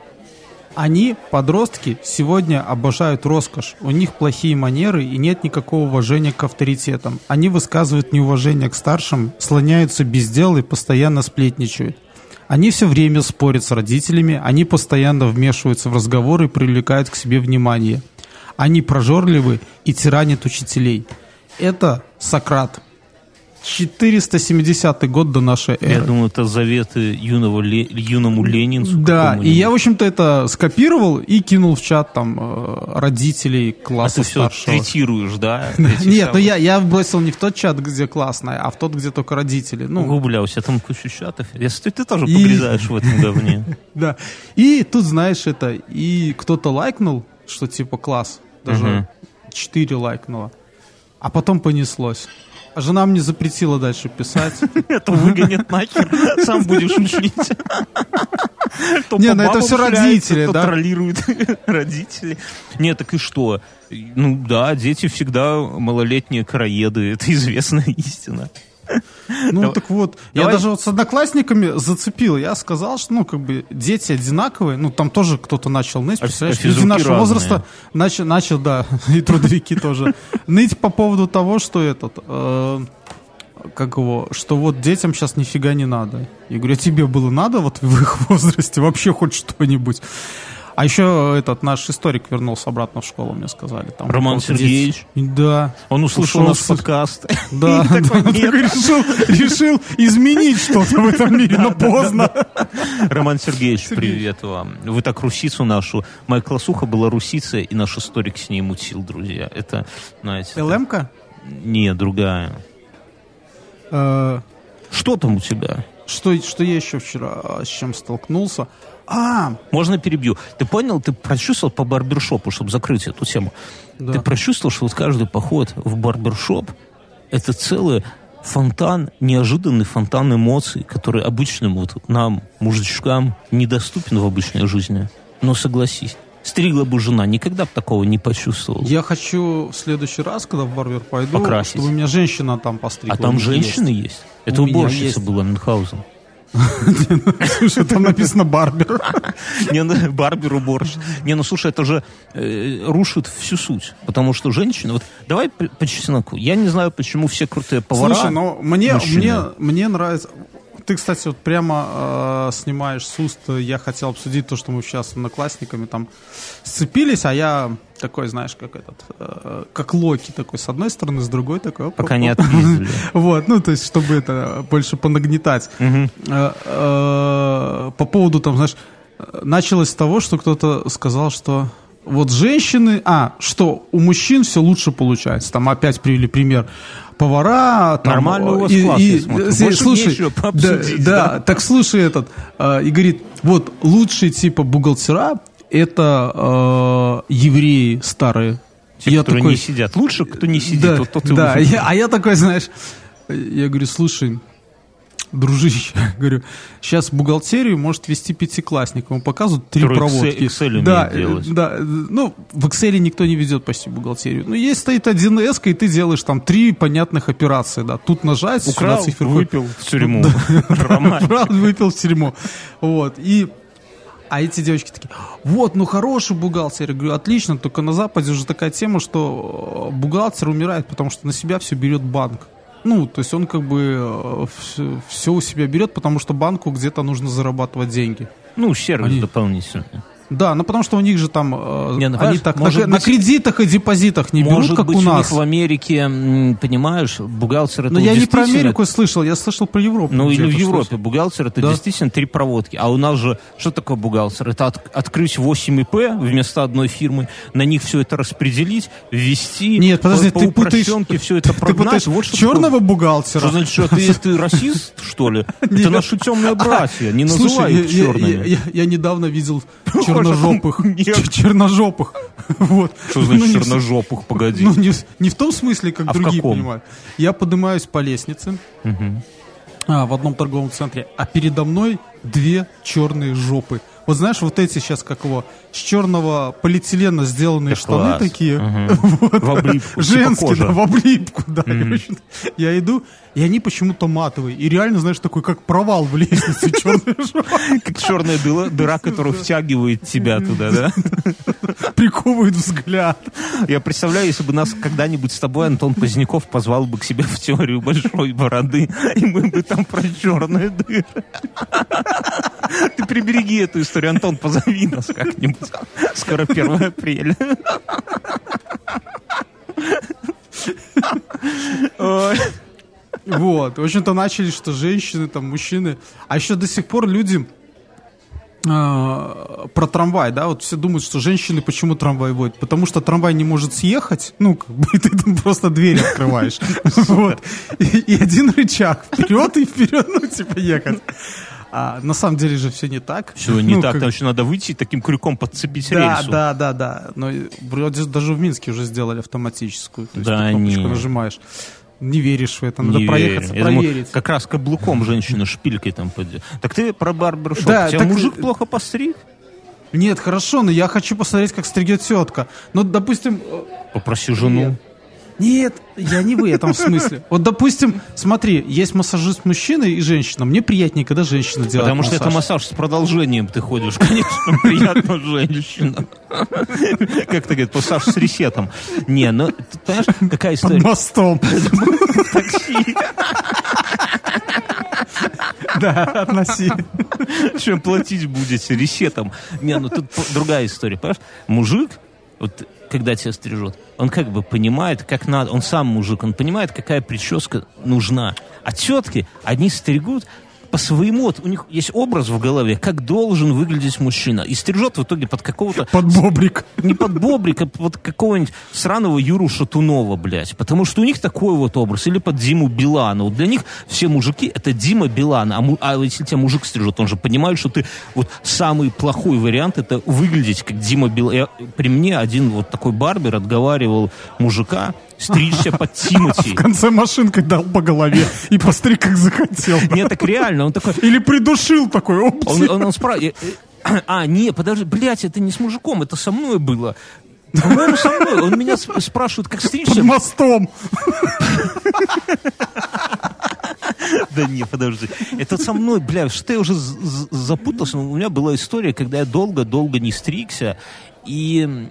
S2: Они, подростки, сегодня обожают роскошь. У них плохие манеры и нет никакого уважения к авторитетам. Они высказывают неуважение к старшим, слоняются без дела и постоянно сплетничают. Они все время спорят с родителями, они постоянно вмешиваются в разговоры и привлекают к себе внимание. Они прожорливы и тиранят учителей. Это Сократ. 470 год до нашей эры.
S3: Я думаю, это заветы юного юному ленинцу.
S2: Да, и я, в общем-то, это скопировал и кинул в чат там э, родителей
S3: А
S2: класса
S3: ты все
S2: старшего.
S3: третируешь, да?
S2: Нет, ну я, я бросил не в тот чат, где классная, а в тот, где только родители. Ну,
S3: Ого, бля, у тебя там куча чатов. Я смотрю, ты тоже погрязаешь в этом говне.
S2: да. И тут, знаешь, это, и кто-то лайкнул, что типа класс, даже
S3: Мгм.
S2: 4 лайкнуло, а потом понеслось. А жена мне запретила дальше писать.
S3: Это выгонят нахер, сам будешь учить.
S2: Не, ну это
S3: шляется,
S2: родители, да?
S3: троллируют родители. Не, так и что? Ну да, дети всегда малолетние короеды, это известная истина.
S2: Ну
S3: Давай-
S2: так вот, я даже вот с одноклассниками зацепил. Я сказал, что ну как бы дети одинаковые. Ну там тоже кто-то начал ныть. Представляешь, люди нашего
S3: разные.
S2: возраста начал, начал, да, и трудовики тоже ныть по поводу того, что этот, э, как его, что вот детям сейчас нифига не надо. Я говорю, а тебе было надо вот в их возрасте вообще хоть что-нибудь? А еще этот наш историк вернулся обратно в школу, мне сказали. Там
S3: Роман Сергеевич?
S2: Да.
S3: Он услышал наш
S2: с-
S3: подкаст.
S2: Да, решил изменить что-то в этом мире, но поздно.
S3: Роман Сергеевич, привет вам. Вы так русицу нашу. Моя классуха была русица, и наш историк с ней мутил, друзья. Это, знаете...
S2: ЛМ-ка?
S3: Не, другая.
S2: Э,
S3: Что там у тебя?
S2: Что, что я еще вчера а, с чем столкнулся? А,
S3: Можно перебью? Ты понял, ты прочувствовал по барбершопу, чтобы закрыть эту тему?
S2: Да.
S3: Ты прочувствовал, что вот каждый поход в барбершоп это целый фонтан, неожиданный фонтан эмоций, который обычным вот нам, мужичкам, недоступен в обычной жизни. Но согласись, стригла бы жена, никогда бы такого не почувствовал.
S2: я хочу в следующий раз, когда в барбер пойду,
S3: Покрасить.
S2: чтобы у меня женщина там постригла.
S3: а там женщины
S2: есть.
S3: есть. Это
S2: У
S3: уборщица была Мюнхгаузен.
S2: Слушай, там написано барбер.
S3: Не, ну, барбер уборщик. Не, ну слушай, это же э, рушит всю суть. Потому что женщина... Вот давай по, чесноку. Я не знаю, почему все крутые повара...
S2: Слушай, ну мне, мне, мне нравится... Ты, кстати, вот прямо э, снимаешь с уст. Я хотел обсудить то, что мы сейчас с одноклассниками там сцепились, а я такой, знаешь, как этот, э, как Локи такой, с одной стороны, с другой такой. оп,
S3: Пока
S2: оп,
S3: не
S2: оп.
S3: отпиздили.
S2: Вот, ну, то есть, чтобы это больше понагнетать. Э, э, По поводу, там, знаешь, началось с того, что кто-то сказал, что вот женщины, а, что у мужчин все лучше получается. Там опять привели пример повара. Там,
S3: Нормальный у вас
S2: и-
S3: класс,
S2: и-
S3: Больше
S2: слушай, да, да,
S3: да.
S2: так слушай этот, э, и говорит, вот лучшие типа бухгалтера это э, евреи старые.
S3: Те, которые не сидят. Лучше, кто не сидит,
S2: Да,
S3: вот тот и
S2: да. Я- а я такой, знаешь, я говорю, слушай, дружище, говорю, сейчас бухгалтерию может вести пятиклассник, ему показывают три
S3: Который
S2: проводки.
S3: Excel
S2: да, э,
S3: делать.
S2: да, э, ну, в Excel никто не ведет почти бухгалтерию. Ну, есть стоит 1С, и ты делаешь там три понятных операции, да. Тут нажать,
S3: Украл,
S2: сюда циферку.
S3: выпил в тюрьму.
S2: Правда, выпил в тюрьму. Вот, и... А эти девочки такие, вот, ну хороший бухгалтер. Я говорю, отлично, только на Западе уже такая тема, что э, бухгалтер умирает, потому что на себя все берет банк. Ну, то есть он как бы все, у себя берет, потому что банку где-то нужно зарабатывать деньги.
S3: Ну, сервис
S2: Они-
S3: дополнительный.
S2: Да, ну потому что у них же там э,
S3: Не, ну,
S2: они так на,
S3: может
S2: на
S3: быть-
S2: кредитах и депозитах не берут,
S3: Может
S2: как
S3: быть,
S2: у
S3: у
S2: нас.
S3: них в Америке, понимаешь, бухгалтер это
S2: Но я не про Америку слышал, я слышал про Европу.
S3: Ну или в Европе бухгалтер это
S2: Да.
S3: действительно три проводки. А у нас же, что такое бухгалтер? Это от- открыть 8 ИП вместо одной фирмы, на них все это распределить, ввести,
S2: Нет, подожди,
S3: по,
S2: ты
S3: по
S2: путаешь-
S3: все это
S2: Ты
S3: прогнать.
S2: путаешь
S3: Вот что
S2: черного
S3: такое.
S2: бухгалтера.
S3: Что значит, что ты, ты расист, что ли? Это наши темные братья, не называй их черными.
S2: я- недавно видел черножопых. Черножопых. Вот.
S3: Что значит
S2: Ну,
S3: черножопых, погоди?
S2: Ну, не, в- не в том смысле, как
S3: А в
S2: другие
S3: каком?
S2: понимают. Я поднимаюсь по лестнице а, в одном торговом центре, а передо мной две черные жопы. Вот знаешь, вот эти сейчас, как его, с черного полиэтилена сделанные
S3: Да
S2: штаны
S3: класс.
S2: такие.
S3: Мгм.
S2: Вот.
S3: В облипку, типа
S2: Женские, да, в облипку, да. короче. Я иду, и они почему-то матовые. И реально, знаешь, такой, как провал в лестнице.
S3: Как черная дыра, которая втягивает тебя туда, да?
S2: Приковывают взгляд.
S3: Я представляю, если бы нас когда-нибудь с тобой Антон Поздняков позвал бы к себе в теорию большой бороды, и мы бы там про черные дыры. Ты прибереги эту историю, Антон, позови нас как-нибудь. Скоро 1 апреля. Ой.
S2: Вот. В общем-то, начали, что женщины, там, мужчины. А еще до сих пор люди э, про трамвай, да, вот все думают, что женщины почему трамвай водят? Потому что трамвай не может съехать, ну, как бы ты там просто дверь открываешь. Вот. И один рычаг вперед и вперед, ну, типа, ехать. А на самом деле же все не так.
S3: Все не
S2: Ну,
S3: так,
S2: как-
S3: там еще надо выйти и таким крюком подцепить
S2: Да,
S3: рельсу.
S2: да, да, да. Но и вроде даже в Минске уже сделали автоматическую. То есть
S3: Да
S2: ты кнопочку нажимаешь. Не веришь в это, надо
S3: Не
S2: проехаться,
S3: верю. Я думаю,
S2: проверить.
S3: как раз каблуком женщина шпилькой там пойдет. Так ты про барбершоп.
S2: Да,
S3: Тебя
S2: так-
S3: мужик плохо постриг?
S2: Нет, хорошо, но я хочу посмотреть, как стригет тетка. Ну, допустим... э,
S3: Попроси жену.
S2: Нет, я не в этом смысле. Вот, допустим, смотри, есть массажист мужчина и женщина. Мне приятнее, когда женщина делает
S3: Потому что это
S2: массаж.
S3: массаж с продолжением ты ходишь, конечно, приятно женщина. Как ты говоришь, массаж с ресетом. Не, ну, ты понимаешь, какая
S2: Под
S3: история?
S2: мостом.
S3: Такси.
S2: Да, относи.
S3: Чем платить будете? Ресетом. Не, ну тут другая история, понимаешь? Мужик, вот когда тебя стрижет, он как бы понимает, как надо, он сам мужик, он понимает, какая прическа нужна. А тетки, одни стригут по своему, вот у них есть образ в голове, как должен выглядеть мужчина. И стрижет в итоге под какого-то
S2: Под бобрик.
S3: не под Бобрика, под какого-нибудь сраного Юру Шатунова, блядь. Потому что у них такой вот образ. Или под Диму Билана. Вот для них все мужики — это Дима Билан. А, му- а если тебя мужик стрижет, он же понимает, что ты вот самый плохой вариант — это выглядеть как Дима Билан. Я- при мне один вот такой барбер отговаривал мужика стричься под Тимати.
S2: В конце машинкой дал по голове и постриг, как захотел.
S3: Нет, так реально, он такой...
S2: Или придушил такой, опс.
S3: Он, он, он спрашивает... А, не, подожди, блядь, это не с мужиком, это со мной было. По-моему, со мной. Он меня сп- спрашивает, как
S2: Под
S3: стричься.
S2: мостом.
S3: Да не, подожди. Это со мной, бля, что я уже запутался. У меня была история, когда я долго-долго не стригся, и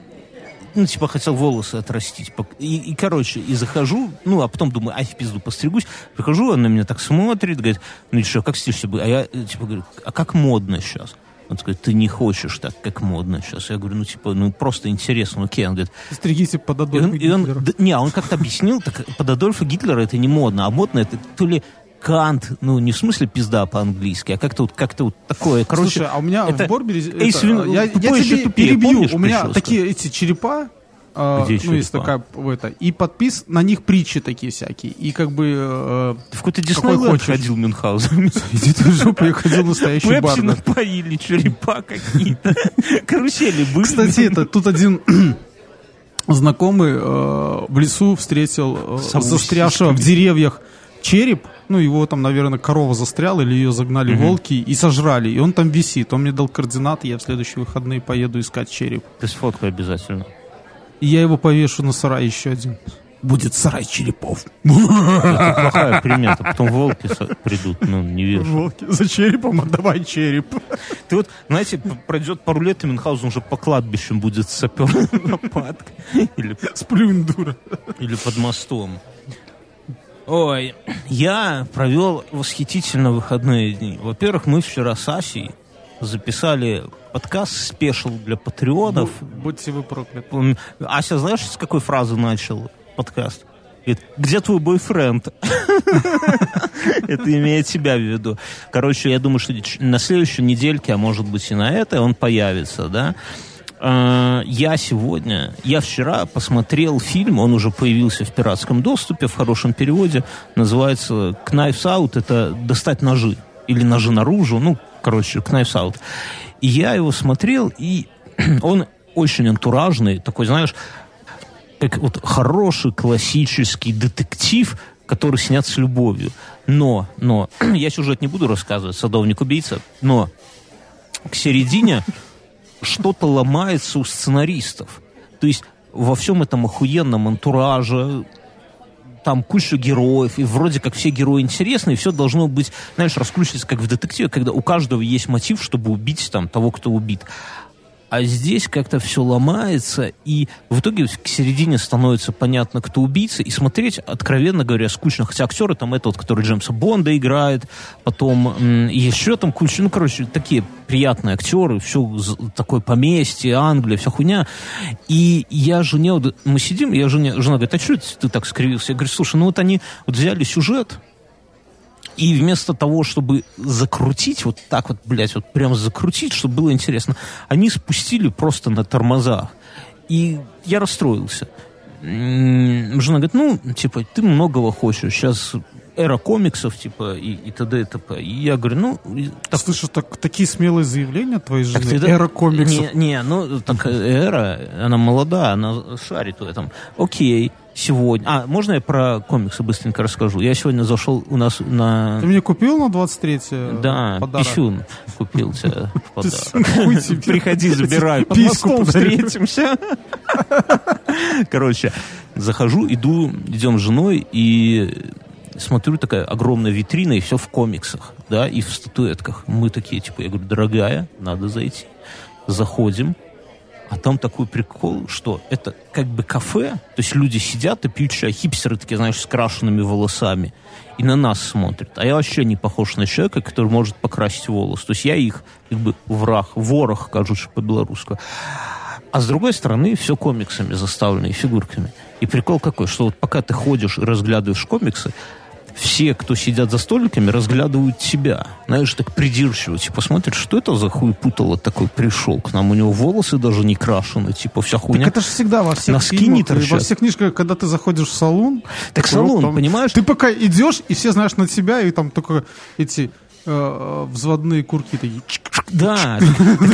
S3: ну, типа, хотел волосы отрастить. И, и, короче, и захожу, ну, а потом думаю, ай, в пизду, постригусь. Прихожу, он на меня так смотрит, говорит, ну и что, как стишься? А я, э, типа, говорю, а как модно сейчас? Он говорит, ты не хочешь так, как модно сейчас. Я говорю, ну, типа, ну, просто интересно, окей. Он говорит,
S2: Стригите под
S3: и
S2: Адольфа
S3: он, и он-
S2: Гитлера.
S3: да, не, а он как-то объяснил, так под Адольфа Гитлера это не модно, а модно это то ли Кант, ну не в смысле пизда по-английски, а как-то вот, как-то вот такое. Короче,
S2: Слушай, а у меня
S3: это
S2: в Борбере...
S3: Эйс
S2: это,
S3: Вин-
S2: я, я тебе
S3: тупее,
S2: перебью.
S3: помнишь,
S2: у меня
S3: пришел,
S2: такие эти черепа, э,
S3: Где
S2: ну, есть
S3: черепа?
S2: такая в это, и подпис, на них притчи такие всякие. И как бы... э,
S3: Ты в какой-то
S2: Какой
S3: Диснейленд ходил Мюнхгаузен.
S2: иди ты в жопу, я ходил настоящий
S3: Пепси
S2: бар. да.
S3: напоили, черепа какие-то. Карусели были.
S2: Кстати, это тут один знакомый э, в лесу встретил э, застрявшего в деревьях череп. Ну, его там, наверное, корова застряла, или ее загнали волки и сожрали. И он там висит. Он мне дал координаты, я в следующие выходные поеду искать череп.
S3: Ты сфоткай обязательно.
S2: И я его повешу на сарай еще один. Будет сарай черепов.
S3: Это плохая примета. Потом волки придут, ну, не вижу.
S2: Волки за черепом, отдавай череп.
S3: Ты вот, знаете, пройдет пару лет, и Мюнхгаузен уже по кладбищам будет сапер лопаткой. Или
S2: Сплюнь, дура.
S3: или под мостом. Ой, я провел восхитительно выходные дни. Во-первых, мы вчера с Асей записали подкаст спешл для патреонов.
S2: Будьте вы прокляты.
S3: Ася, знаешь, с какой фразы начал подкаст? Говорит, где твой бойфренд? Это имеет себя в виду. Короче, я думаю, что на следующей недельке, а может быть и на этой, он появится, да? А, Я сегодня, я вчера посмотрел фильм, он уже появился в пиратском доступе, в хорошем переводе, называется «Knives Out», это «Достать ножи» или «Ножи наружу», ну, короче, «Knives Out». И я его смотрел, и он очень антуражный, такой, знаешь, как вот хороший классический детектив, который снят с любовью. Но, но, я сюжет не буду рассказывать, садовник-убийца, но к середине что-то ломается у сценаристов. То есть во всем этом охуенном антураже, там куча героев, и вроде как все герои интересны, и все должно быть, знаешь, раскручиваться как в детективе, когда у каждого есть мотив, чтобы убить там того, кто убит. А здесь как-то все ломается, и в итоге к середине становится понятно, кто убийца, и смотреть, откровенно говоря, скучно. Хотя актеры там это вот, который Джеймса Бонда играет, потом еще там куча, ну, короче, такие приятные актеры, все такое поместье, Англия, вся хуйня. И я жене, мы сидим, я жене, жена говорит, а что ты так скривился? Я говорю, слушай, ну вот они вот взяли сюжет, и вместо того, чтобы закрутить, вот так вот, блядь, вот прям закрутить, чтобы было интересно, они спустили просто на тормозах. И я расстроился. Жена говорит, ну, типа, ты многого хочешь. Сейчас эра комиксов, типа, и, и т.д. и т.п. И я говорю, ну, так
S2: Слышу, так, такие смелые заявления твоей
S3: так
S2: жены.
S3: ты да-
S2: Эра комиксов.
S3: Не, не, ну, так эра, она молода, она шарит в этом. Окей, сегодня... А, можно я про комиксы быстренько расскажу? Я сегодня зашел у нас на...
S2: Ты мне купил на 23
S3: Да,
S2: подарок?
S3: писюн купил тебе в подарок. Приходи, забирай.
S2: Подарю.
S3: встретимся. Короче, захожу, иду, идем с женой, и смотрю, такая огромная витрина, и все в комиксах, да, и в статуэтках. Мы такие, типа, я говорю, дорогая, надо зайти. Заходим, а там такой прикол, что это как бы кафе, то есть люди сидят и пьют чай, хипстеры такие, знаешь, с крашенными волосами, и на нас смотрят. А я вообще не похож на человека, который может покрасить волос. То есть я их как бы враг, ворох, кажется по-белорусски. А с другой стороны, все комиксами заставлено и фигурками. И прикол какой, что вот пока ты ходишь и разглядываешь комиксы, все, кто сидят за столиками, разглядывают тебя. Знаешь, так придирчиво. Типа, смотрят, что это за хуй путало такой пришел к нам. У него волосы даже не крашены. Типа, вся хуйня.
S2: Так это же всегда во всех
S3: Носки
S2: фильмах
S3: не
S2: и во
S3: торчат.
S2: всех книжках, когда ты заходишь в салон.
S3: Так
S2: такой,
S3: салон,
S2: там,
S3: понимаешь?
S2: Ты пока идешь, и все знаешь на тебя, и там только эти э, взводные курки такие.
S3: Да,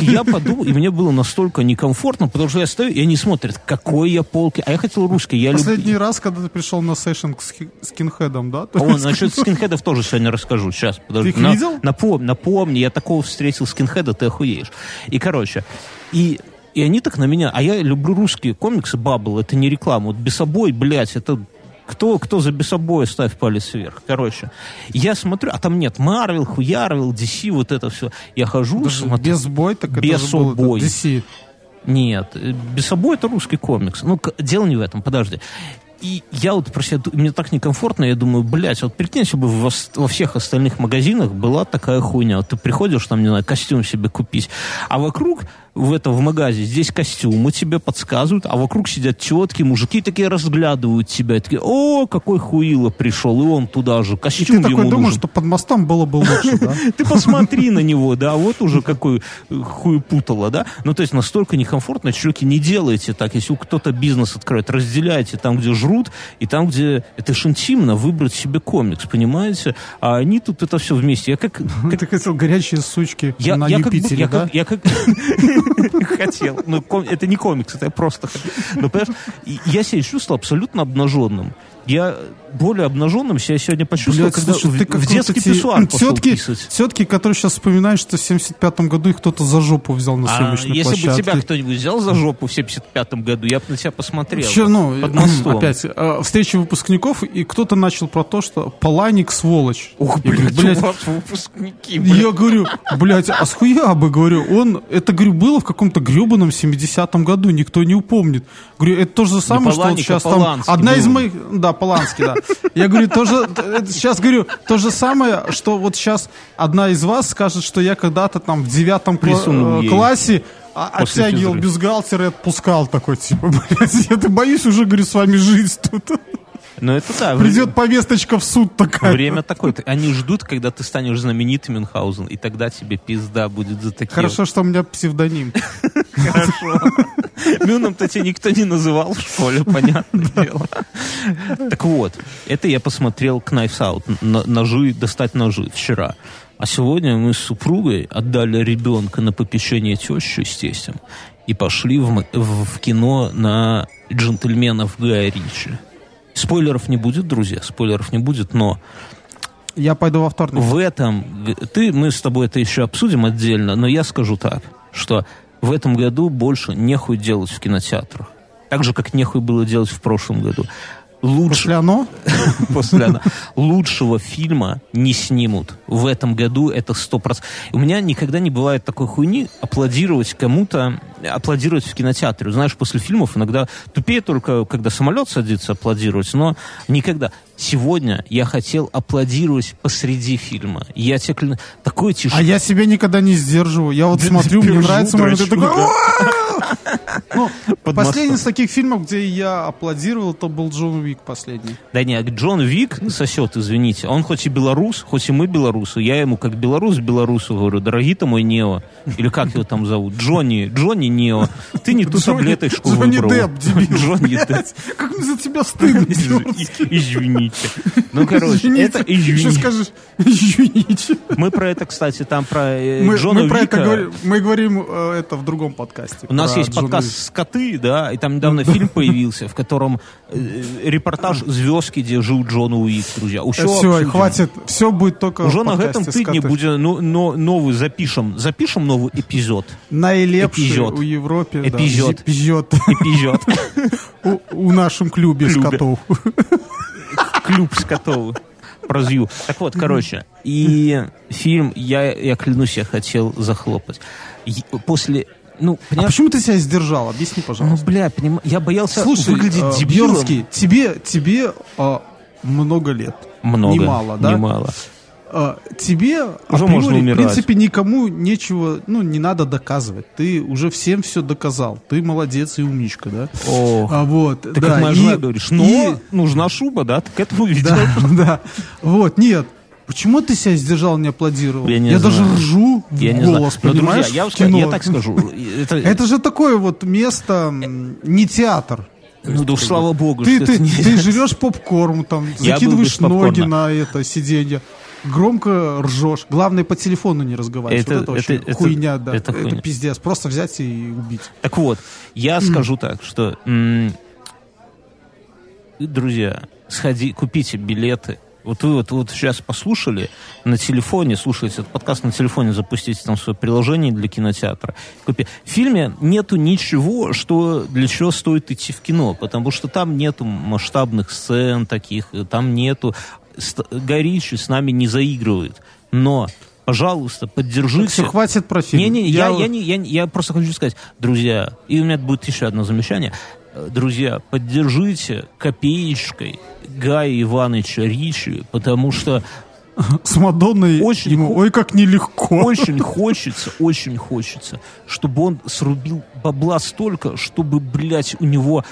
S3: я подумал, и мне было настолько некомфортно, потому что я стою, и они смотрят, какой я полки. А я хотел русский. Я
S2: Последний
S3: люблю...
S2: раз, когда ты пришел на сейшн к ски- скинхедам, да?
S3: А вон, насчет скинхедов тоже сегодня расскажу. Сейчас, подожди.
S2: Ты их видел?
S3: Напомни, напомни, я такого встретил скинхеда, ты охуеешь. И, короче, и, и они так на меня... А я люблю русские комиксы, Баббл, это не реклама. Вот Бесобой, блядь, это Кто, кто за бесобоя ставь палец вверх. Короче, я смотрю, а там нет Марвел, Хуярвел, DC, вот это все. Я хожу,
S2: Даже
S3: смотрю.
S2: без бой, так это
S3: Без
S2: же было, это
S3: бой.
S2: DC.
S3: Нет, э, Бесобой это русский комикс. Ну, дело не в этом, подожди. И я вот про себя, мне так некомфортно, я думаю, блядь, вот прикинь, если бы во, во всех остальных магазинах была такая хуйня. Вот ты приходишь, там, не знаю, костюм себе купить, а вокруг в это в магазе здесь костюмы тебе подсказывают, а вокруг сидят тетки, мужики такие разглядывают тебя, и такие, о, какой хуило пришел, и он туда же,
S2: И
S3: костюм
S2: ты
S3: ему
S2: такой думаешь, что под мостом было бы лучше, да?
S3: Ты посмотри на него, да, вот уже какой э, хуепутало, да. Ну, то есть настолько некомфортно, чуваки, не делайте так. Если кто-то бизнес откроет, разделяйте там, где жрут, и там, где это ж интимно, выбрать себе комикс, понимаете? А они тут это все вместе. Я как...
S2: Ты хотел горячие сучки
S3: Я,
S2: на
S3: я как,
S2: Юпитере, да?
S3: как, я как хотел. Ну, это не комикс, это я просто. Но, понимаешь, и я себя чувствовал абсолютно обнаженным. Я более обнаженным себя сегодня почувствовал,
S2: Блядь,
S3: когда
S2: слушай,
S3: в,
S2: ты как
S3: в детский
S2: эти
S3: писсуар пошел
S2: тетки,
S3: писать.
S2: тетки, которые сейчас вспоминают, что в 75-м году их кто-то за жопу взял на
S3: А
S2: съемочной
S3: если бы
S2: площадке.
S3: тебя кто-нибудь взял за жопу в 75-м году, я бы на тебя посмотрел.
S2: Еще, ну,
S3: под мостом.
S2: опять, э, встреча выпускников, и кто-то начал про то, что Паланик сволочь. Говорю,
S3: блядь,
S2: блядь,
S3: вас выпускники, блядь.
S2: Я говорю, блядь, а схуя бы, говорю, он, это, говорю, было в каком-то гребаном 70-м году, никто не упомнит. Говорю, это то же самое, что вот сейчас там, одна из
S3: был.
S2: моих, да, Поланский, да. Я говорю, тоже, сейчас говорю, то же самое, что вот сейчас одна из вас скажет, что я когда-то там в девятом кла- э, классе оттягивал бюстгальтер и отпускал такой, типа, блядь, я ты боюсь уже, говорю, с вами жить тут.
S3: Ну это да,
S2: Придет повесточка в суд такая.
S3: Время такое. Они ждут, когда ты станешь знаменитым Мюнхгаузен, и тогда тебе пизда будет за такие.
S2: Хорошо, что у меня псевдоним.
S3: Хорошо. Мюном-то тебя никто не называл в школе, понятное дело. Так вот, это я посмотрел Knives Out, ножи, достать ножи вчера. А сегодня мы с супругой отдали ребенка на попечение тещу с тестем и пошли в- в кино на джентльменов Гая Ричи. Спойлеров не будет, друзья, спойлеров не будет, но
S2: Я пойду во вторник.
S3: в этом... Ты, мы с тобой это еще обсудим отдельно, но я скажу так, что в этом году больше нехуй делать в кинотеатрах. Так же, как нехуй было делать в прошлом году. Лучше,
S2: оно?
S3: после она- лучшего фильма не снимут. В этом году это сто процентов. У меня никогда не бывает такой хуйни аплодировать кому-то, аплодировать в кинотеатре. Знаешь, после фильмов иногда тупее только, когда самолет садится аплодировать, но никогда. Сегодня я хотел аплодировать посреди фильма. Я тебе кляну- такой тишь.
S2: А я себя никогда не сдерживаю. Я вот смотрю, мне нравится момент, я такой... Ну, последний из таких фильмов, где я аплодировал, это был Джон Уик последний.
S3: Да нет, Джон Вик сосет, извините. Он хоть и белорус, хоть и мы белорусы. Я ему как белорус белорусу говорю, дорогие ты мой Нео. Или как его там зовут? Джонни. Джонни Нео. Ты не ту таблеточку выбрал.
S2: Дебил.
S3: Джонни Депп.
S2: Блядь, Как мне за тебя стыдно.
S3: Изв- Извините. Ну, короче, это извините.
S2: скажешь, извините.
S3: Мы про это, кстати, там про э,
S2: Мы,
S3: Джона
S2: мы про это
S3: Вика.
S2: говорим, мы говорим э, это в другом подкасте.
S3: У нас есть
S2: Джона
S3: подкаст «Скоты», да, и там недавно фильм появился, в котором э, репортаж звездки, где жил Джон Уик, друзья.
S2: Все,
S3: обсудим.
S2: хватит. Все будет только
S3: Уже
S2: в
S3: на этом тыдне будет ну, но, новый запишем. Запишем новый эпизод.
S2: Наилепший
S3: Эпизод.
S2: у Европе. да,
S3: Эпизод.
S2: эпизод.
S3: Эпизод.
S2: У, у нашем клубе
S3: Клубе.
S2: скотов.
S3: Клюб скотовый. Про Зью. Так вот, короче. И фильм, я, я клянусь, я хотел захлопать. После, ну,
S2: А
S3: понимаешь,
S2: почему ты себя сдержал? Объясни,
S3: ну,
S2: пожалуйста.
S3: бля, поним- я боялся
S2: Слушай,
S3: выглядеть
S2: э,
S3: дебилом.
S2: Бьернский, тебе, тебе э, много лет.
S3: Много.
S2: Немало, да?
S3: Немало.
S2: Э, тебе,
S3: Уже
S2: априори,
S3: можно
S2: в принципе, никому нечего, ну, не надо доказывать. Ты уже всем все доказал. Ты молодец и умничка, да?
S3: О,
S2: А вот,
S3: ты
S2: да,
S3: как моя
S2: и-
S3: жена говоришь, но
S2: и-
S3: нужна шуба, да? Ты к этому ведешь.
S2: Да, да. Вот, нет. Почему ты себя сдержал, не аплодировал?
S3: Я не
S2: даже
S3: знаю.
S2: ржу в
S3: Я не
S2: голос,
S3: знаю. Но,
S2: понимаешь,
S3: друзья, я,
S2: кино.
S3: я так скажу. Это,
S2: Это же такое вот место, не театр.
S3: ну, да уж слава богу,
S2: Ты,
S3: что
S2: ты,
S3: не...
S2: ты жрешь попкорн, там,
S3: Я
S2: закидываешь ноги на это сиденье, громко ржешь. Главное, по телефону не разговаривать.
S3: Это-
S2: вот это вообще
S3: это- это-
S2: хуйня, да.
S3: это
S2: Это,
S3: хуйня.
S2: пиздец. Просто взять и убить.
S3: Так вот, я скажу так, что, друзья, сходи, купите билеты Вот вы вот, вот сейчас послушали на телефоне, слушаете этот подкаст на телефоне, запустите там свое приложение для кинотеатра. В фильме нету ничего, что для чего стоит идти в кино, потому что там нету масштабных сцен таких, там нету... Горичи с нами не заигрывает. Но пожалуйста, поддержите.
S2: все, хватит про фильм.
S3: Не-не, я, я, я, не, я, я просто хочу сказать, друзья, и у меня будет еще одно замечание. Друзья, поддержите копеечкой Гая Ивановича Ричи, потому что
S2: с Мадонной очень ему, ой, как нелегко.
S3: Очень хочется, очень хочется, чтобы он срубил бабла столько, чтобы, блядь, у него,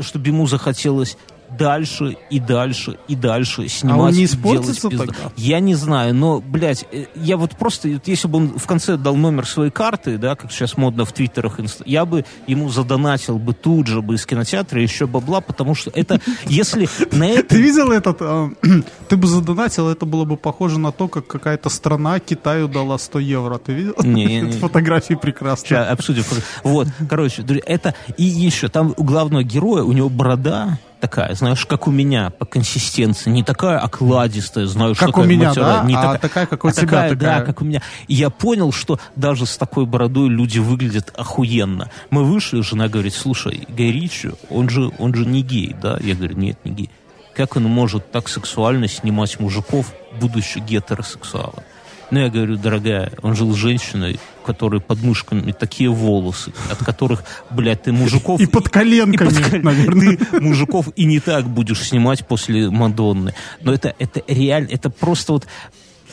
S3: чтобы ему захотелось дальше и дальше и дальше снимать. А
S2: он не испортится тогда?
S3: Я не знаю, но, блядь, э, я вот просто, если бы он в конце дал номер своей карты, да, как сейчас модно в твиттерах, я бы ему задонатил бы тут же бы из кинотеатра еще бабла, потому что это, если на это...
S2: Ты видел этот, а, ты бы задонатил, это было бы похоже на то, как какая-то страна Китаю дала 100 евро. Ты видел?
S3: Не,
S2: Фотографии прекрасные.
S3: Обсудим. Вот, короче, это, и еще, там у главного героя, у него борода, такая, знаешь, как у меня по консистенции, не такая окладистая, знаю,
S2: как
S3: что
S2: у меня,
S3: матера,
S2: да?
S3: не
S2: а
S3: такая,
S2: такая, как у
S3: а
S2: тебя,
S3: такая,
S2: такая.
S3: да, как у меня. И я понял, что даже с такой бородой люди выглядят охуенно. Мы вышли, жена говорит, слушай, Гай Ричи, он же, он же не гей, да? Я говорю, нет, не гей. Как он может так сексуально снимать мужиков, будучи гетеросексуалом? Ну, я говорю, дорогая, он жил с женщиной, у которой под мышками такие волосы, от которых, блядь, ты мужиков...
S2: И под коленками, и под, наверное.
S3: Ты мужиков и не так будешь снимать после Мадонны. Но это, это реально, это просто вот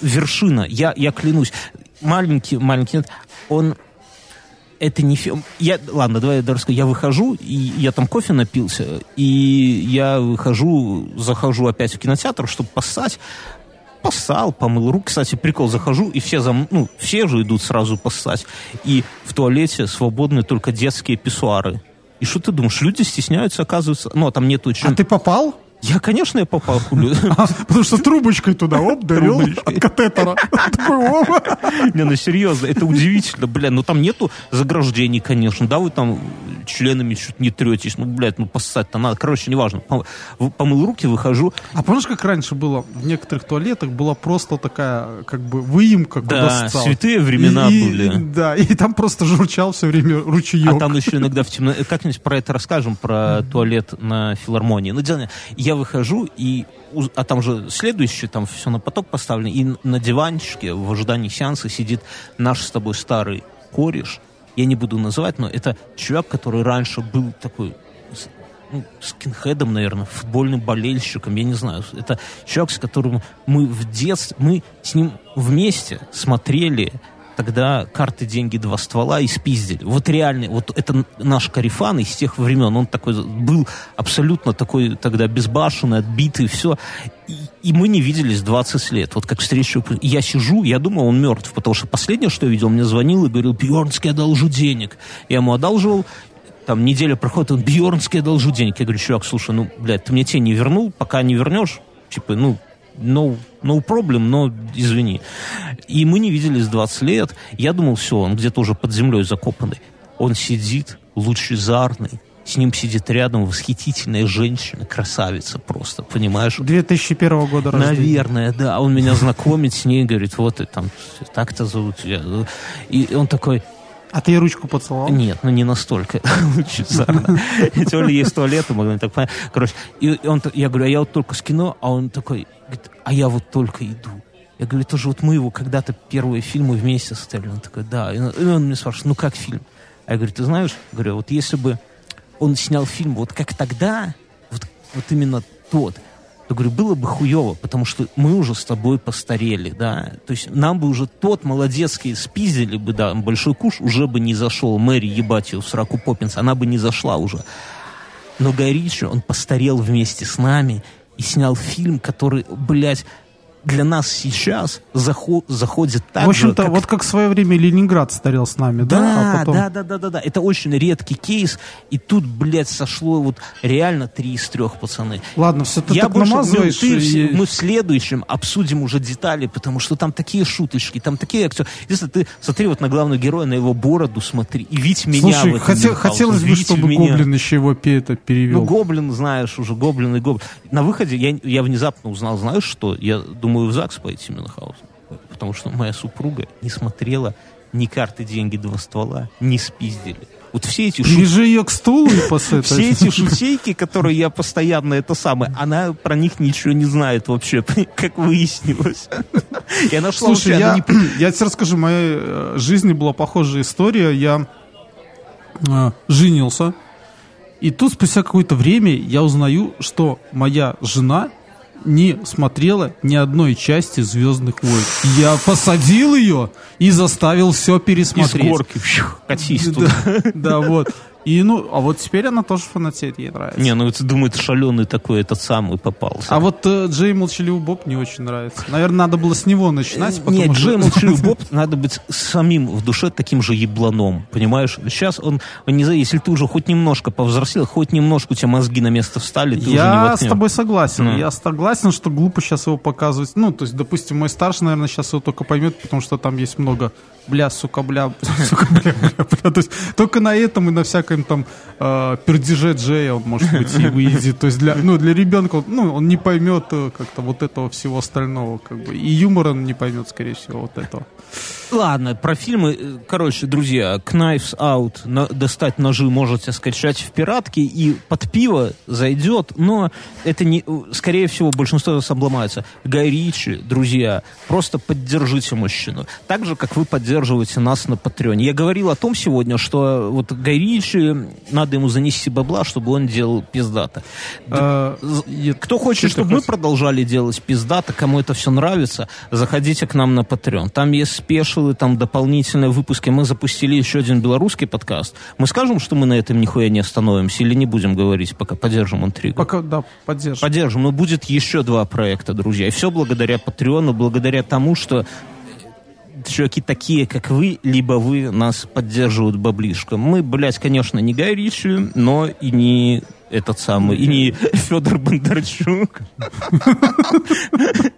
S3: вершина. Я, я клянусь, маленький, маленький, он это не фильм. Я, ладно, давай я расскажу. Я выхожу, и я там кофе напился, и я выхожу, захожу опять в кинотеатр, чтобы поссать поссал, помыл руки. Кстати, прикол, захожу, и все, зам... ну, все же идут сразу поссать. И в туалете свободны только детские писсуары. И что ты думаешь, люди стесняются, оказывается? Ну, а там нету...
S2: Чем... А ты попал?
S3: Я, конечно, я попал хулю.
S2: Потому что трубочкой туда, оп, от катетера.
S3: Не, ну серьезно, это удивительно, бля, ну там нету заграждений, конечно, да, вы там членами чуть не третесь, ну, блядь, ну поссать-то надо, короче, неважно. Помыл руки, выхожу.
S2: А помнишь, как раньше было в некоторых туалетах была просто такая, как бы, выемка, куда
S3: Да, святые времена были.
S2: Да, и там просто журчал все время ручеек.
S3: А там еще иногда в темноте, как-нибудь про это расскажем, про туалет на филармонии. Ну, дело, я выхожу, и, а там же следующий, там все на поток поставлено, и на диванчике в ожидании сеанса сидит наш с тобой старый кореш, я не буду называть, но это чувак, который раньше был такой ну, скинхедом, наверное, футбольным болельщиком, я не знаю. Это человек, с которым мы в детстве, мы с ним вместе смотрели тогда карты, деньги, два ствола и спиздили. Вот реально, вот это наш Карифан из тех времен, он такой был абсолютно такой тогда безбашенный, отбитый, все. И, и мы не виделись 20 лет. Вот как встречу. Я сижу, я думаю, он мертв, потому что последнее, что я видел, он мне звонил и говорил, Бьернский, одолжу денег. Я ему одалживал, там неделя проходит, он, Бьернский, одолжу денег. Я говорю, чувак, слушай, ну, блядь, ты мне те не вернул, пока не вернешь, типа, ну, no, no problem, но извини. И мы не виделись 20 лет. Я думал, все, он где-то уже под землей закопанный. Он сидит, лучезарный, с ним сидит рядом восхитительная женщина, красавица просто, понимаешь?
S2: 2001 года рождения.
S3: Наверное, да. Он меня знакомит с ней, говорит, вот и там, так-то зовут. И он такой,
S2: а ты ей ручку поцеловал?
S3: Нет, ну не настолько. Тем ли есть туалеты, могли так. Короче, и он, я говорю, а я вот только с кино, а он такой, говорит, а я вот только иду. Я говорю, тоже вот мы его когда-то первые фильмы вместе составили. Он такой, да. И он, и он мне спрашивает, ну как фильм? А я говорю, ты знаешь, говорю, вот если бы он снял фильм вот как тогда, вот, вот именно тот, то, говорю, было бы хуево, потому что мы уже с тобой постарели, да. То есть нам бы уже тот молодецкий спиздили бы, да, большой куш уже бы не зашел. Мэри ебать ее в сраку Поппинс, она бы не зашла уже. Но Гай Ричи, он постарел вместе с нами и снял фильм, который, блядь, для нас сейчас заход, заходит так
S2: В общем-то,
S3: же, как
S2: вот как в свое время Ленинград старел с нами, да?
S3: да,
S2: а потом...
S3: да, да, да, да, да. Это очень редкий кейс. И тут, блядь, сошло вот реально три из трех пацаны.
S2: Ладно, все ты
S3: Я
S2: так
S3: больше,
S2: намазываешь.
S3: ты в-
S2: и-
S3: мы в следующем обсудим уже детали, потому что там такие шуточки, там такие актеры. Если ты смотри вот на главного героя, на его бороду смотри, и видь меня
S2: Слушай,
S3: в этом
S2: хоте-
S3: Мюнхгаузен,
S2: хотелось бы, чтобы
S3: меня.
S2: Гоблин еще его это перевел.
S3: Ну, Гоблин, знаешь, уже Гоблин и Гоблин. На выходе я, я внезапно узнал, знаешь что? Я думаю в ЗАГС пойти Мюнхгаузен. Потому что моя супруга не смотрела ни карты, деньги, два ствола, не спиздили. Вот все эти шутки.
S2: Прижи ее к стулу и.
S3: Все эти шутейки, которые я постоянно это самое, она про них ничего не знает вообще, как выяснилось. Я нашла
S2: Слушай, я,
S3: не-
S2: я тебе расскажу, в моей э, жизни была похожая история. Я э, женился, и тут спустя какое-то время я узнаю, что моя жена не смотрела ни одной части «Звездных войн». Я посадил ее и заставил все
S3: из
S2: пересмотреть.
S3: горки фью, катись
S2: Да,
S3: туда.
S2: да, вот. И ну, а вот теперь она тоже фанатеет, ей нравится.
S3: Не, ну это думает шаленый такой, этот самый попался.
S2: А вот э, Джей Молчаливый Боб не очень нравится. Наверное, надо было с него начинать, потому
S3: Нет,
S2: что...
S3: Джей Молчаливый Боб надо быть самим в душе таким же ебланом, понимаешь? Сейчас он, он не знаю, если ты уже хоть немножко повзрослел, хоть немножко у тебя мозги на место встали, ты уже не
S2: Я с тобой согласен.
S3: Ну.
S2: Я согласен, что глупо сейчас его показывать. Ну, то есть, допустим, мой старший, наверное, сейчас его только поймет, потому что там есть много бля, сука, бля, сука, бля, бля, бля. То есть, только на этом и на всяком там э, пердеже Джея он, может быть, и выйдет. То есть, для, ну, для ребенка, ну, он не поймет э, как-то вот этого всего остального, как бы. И юмора он не поймет, скорее всего, вот этого.
S3: Ладно, про фильмы, э, короче, друзья, Knives Out, на- достать ножи можете скачать в пиратке, и под пиво зайдет, но это не, э, скорее всего, большинство из вас обломается. Гай Ричи, друзья, просто поддержите мужчину. Так же, как вы поддерживаете нас на Патреоне. Я говорил о том сегодня, что вот Гай Ричи, надо ему занести бабла, чтобы он делал пиздато.
S2: Э,
S3: З-
S2: и-
S3: Кто хочет, чтобы мы продолжали делать пиздато, кому это все нравится, заходите к нам на Patreon. Там есть спешилы, там дополнительные выпуски. Мы запустили еще один белорусский подкаст. Мы скажем, что мы на этом нихуя не остановимся или не будем говорить, пока поддержим интригу?
S2: Пока, да, поддерживай.
S3: Поддержим. Но будет еще два проекта, друзья. И все благодаря Патреону, благодаря тому, что чуваки такие, как вы, либо вы нас поддерживают баблишком. Мы, блядь, конечно, не Гай Ричи, но и не этот самый, и не Федор Бондарчук.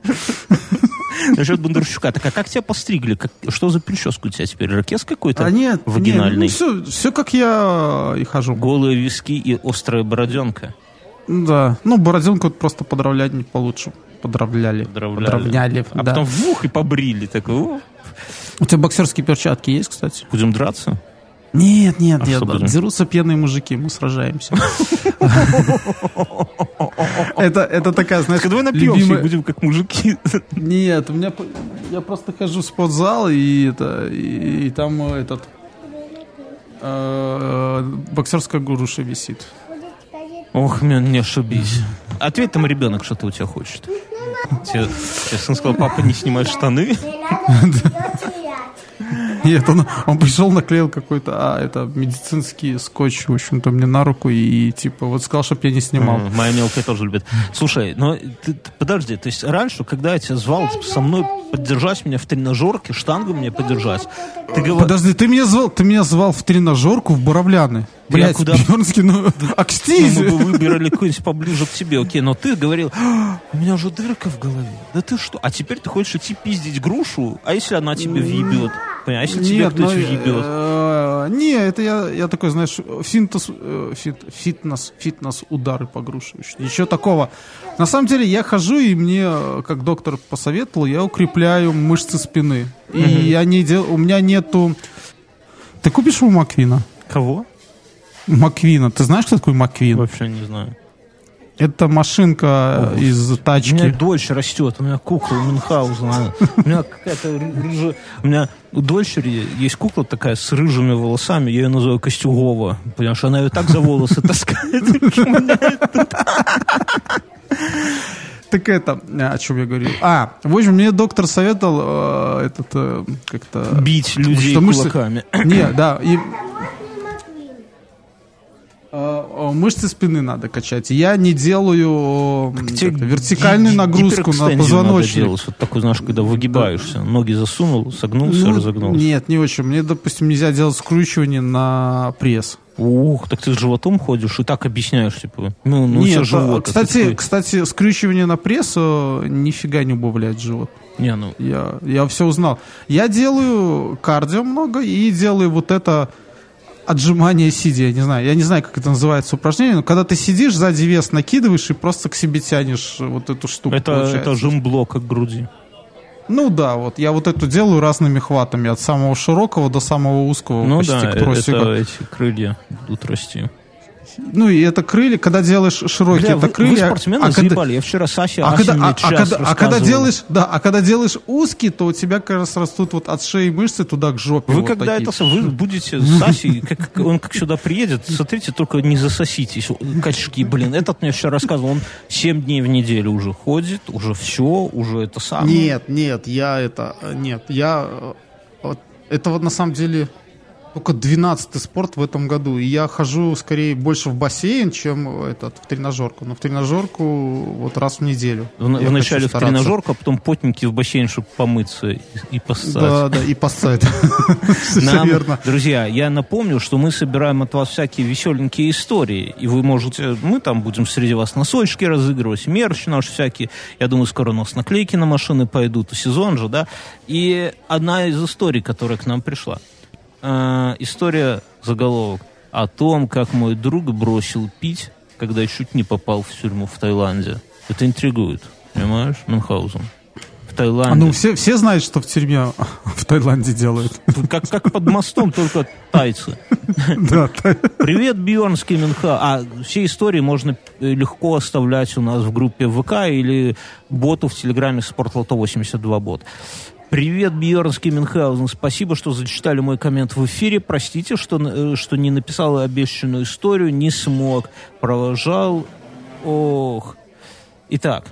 S3: Насчет Бондарчука. Так а как тебя постригли? Как- что за прическа у тебя теперь? Ракес какой-то
S2: А нет,
S3: вагинальный?
S2: все, все как я и хожу.
S3: Голые виски и острая бороденка.
S2: Да, ну бороденку просто подравнять не получше. Подравляли.
S3: Подравляли.
S2: Подравняли,
S3: А
S2: да.
S3: потом в ух и побрили. Так,
S2: У тебя боксерские перчатки есть, кстати?
S3: будем драться?
S2: Нет, нет,
S3: А
S2: нет. да? Дерутся пьяные мужики, мы сражаемся. Это, это такая, знаешь,
S3: давай напьемся и будем как мужики.
S2: Нет, у меня я просто хожу в спортзал и это и, там этот э, боксерская груша висит.
S3: Ох, мен, не ошибись. Ответь там, ребенок, что ты у тебя хочет. Тебе, тебе сын сказал, папа, не снимай штаны.
S2: Нет, он, он пришел, наклеил какой-то, а, это медицинский скотч, в общем-то, мне на руку и, типа, вот сказал, чтобы я не снимал.
S3: М, Моя мелкая тоже любит. Слушай, но ты, ты- подожди, то есть раньше, когда я тебя звал со мной поддержать меня в тренажерке, штангу мне поддержать, ты говорил...
S2: Подожди, ты меня звал, ты меня звал в тренажерку в Боровляны. Блять,
S3: куда-
S2: Бьернский, ну,
S3: Ну,
S2: акстись.
S3: мы бы выбирали какой-нибудь поближе к тебе, окей, но ты говорил, «А, у меня же дырка в голове, да ты что? А теперь ты хочешь идти пиздить грушу, а если она тебе въебет? Понимаешь, а если
S2: Нет,
S3: кто-то въебет?
S2: э, не, это я, я такой, знаешь, финтес, э, фит- фитнес, фитнес удары по груше. Ничего такого. На самом деле я хожу и мне, э, как доктор посоветовал, я укрепляю мышцы спины. И я не дел, у меня нету. Ты купишь у Маквина?
S3: Кого?
S2: Маквина. Ты знаешь, кто такой Маквин?
S3: Вообще не знаю.
S2: Это машинка э, из
S3: У меня
S2: тачки.
S3: дочь растет, у меня кукла Мюнхгаузена. У меня какая-то ры- рыжая... У меня у дочери есть кукла такая с рыжими волосами, я ее называю Костюгова. Понимаешь, она ее так за волосы таскает.
S2: Так это, э, о чем я говорил? А, в общем, мне доктор советовал э, этот э, как-то...
S3: Бить людей
S2: Что мышцы-
S3: кулаками.
S2: Не, да, и... А, мышцы спины надо качать. Я не делаю вертикальную нагрузку на
S3: надо
S2: позвоночник.
S3: делать. Вот такой, знаешь, когда выгибаешься. Ноги засунул, согнулся,
S2: Ну,
S3: разогнулся.
S2: Нет, не очень. Мне, допустим, нельзя делать скручивание на пресс.
S3: Ух, так ты с животом ходишь и так объясняешь, типа, ну, ну
S2: Нет,
S3: живот.
S2: а,
S3: а
S2: кстати,
S3: такой,
S2: кстати, скручивание на пресс э, нифига не убавляет живот.
S3: не, ну,
S2: Я, я все узнал. Я делаю кардио много и делаю вот это отжимание сидя. Я не знаю, я не знаю, как это называется упражнение, но когда ты сидишь, сзади вес накидываешь и просто к себе тянешь вот эту штуку.
S3: это,
S2: получается.
S3: это жим-блок к груди.
S2: Ну да, вот я вот эту делаю разными хватами, от самого широкого до самого узкого,
S3: Ну
S2: почти
S3: да,
S2: к
S3: это
S2: тросику.
S3: эти крылья будут расти.
S2: Ну и это крылья, когда делаешь широкие,
S3: Бля,
S2: это
S3: вы, вы
S2: крылья.
S3: спортсмены
S2: а когда-.
S3: Я вчера Саще
S2: А когда, а, а когда, а когда делаешь, да, а когда делаешь узкий, то у тебя как раз растут вот от шеи мышцы туда к жопе.
S3: Вы
S2: вот
S3: когда
S2: такие.
S3: это, вы будете с Сасей, как, он как сюда приедет, смотрите, только не засоситесь. Качки, блин, этот мне вчера рассказывал, он 7 дней в неделю уже ходит, уже все, уже это самое.
S2: Нет, нет, я это, нет, я, э, вот, это вот на самом деле только 12 спорт в этом году, и я хожу скорее больше в бассейн, чем этот, в тренажерку, но в тренажерку вот раз в неделю.
S3: В, вначале в тренажерку, а потом потненький в бассейн, чтобы помыться и, и поссать.
S2: Да, да, и поссать. Верно.
S3: Друзья, я напомню, что мы собираем от вас всякие веселенькие истории, и вы можете, мы там будем среди вас носочки разыгрывать, мерч наш всякий, я думаю, скоро у нас наклейки на машины пойдут, сезон же, да, и одна из историй, которая к нам пришла, Э, история, заголовок, о том, как мой друг бросил пить, когда чуть не попал в тюрьму в Таиланде. Это интригует, понимаешь, Мюнхгаузен? В Таиланде.
S2: А ну все, все знают, что в тюрьме в Таиланде делают.
S3: Как, как под мостом, только тайцы.
S2: Да,
S3: Привет, Бьернский Минха. А все истории можно э, легко оставлять у нас в группе ВК или боту в Телеграме Спортлото 82 бот. Привет, Бьернский Мюнхгаузен. Спасибо, что зачитали мой коммент в эфире. Простите, что, э, что не написал обещанную историю, не смог. Провожал. Ох. Итак,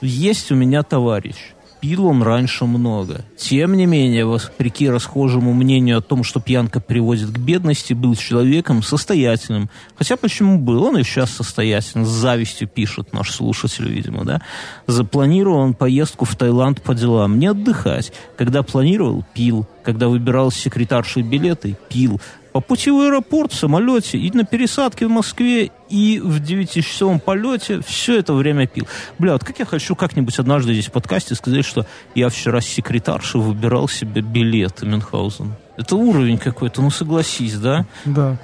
S3: есть у меня товарищ. Пил он раньше много. Тем не менее, вопреки расхожему мнению о том, что пьянка приводит к бедности, был человеком состоятельным. Хотя почему был? Он и сейчас состоятельный. С завистью пишет наш слушатель, видимо, да? Запланировал он поездку в Таиланд по делам. Не отдыхать. Когда планировал, пил. Когда выбирал с секретаршей билеты, пил. По пути в аэропорт, в самолете, и на пересадке в Москве, и в 9-часовом полете все это время пил. Бля, вот как я хочу как-нибудь однажды здесь в подкасте сказать, что я вчера с секретаршей выбирал себе билеты Мюнхгаузен. Это уровень какой-то, ну согласись, да?
S2: да.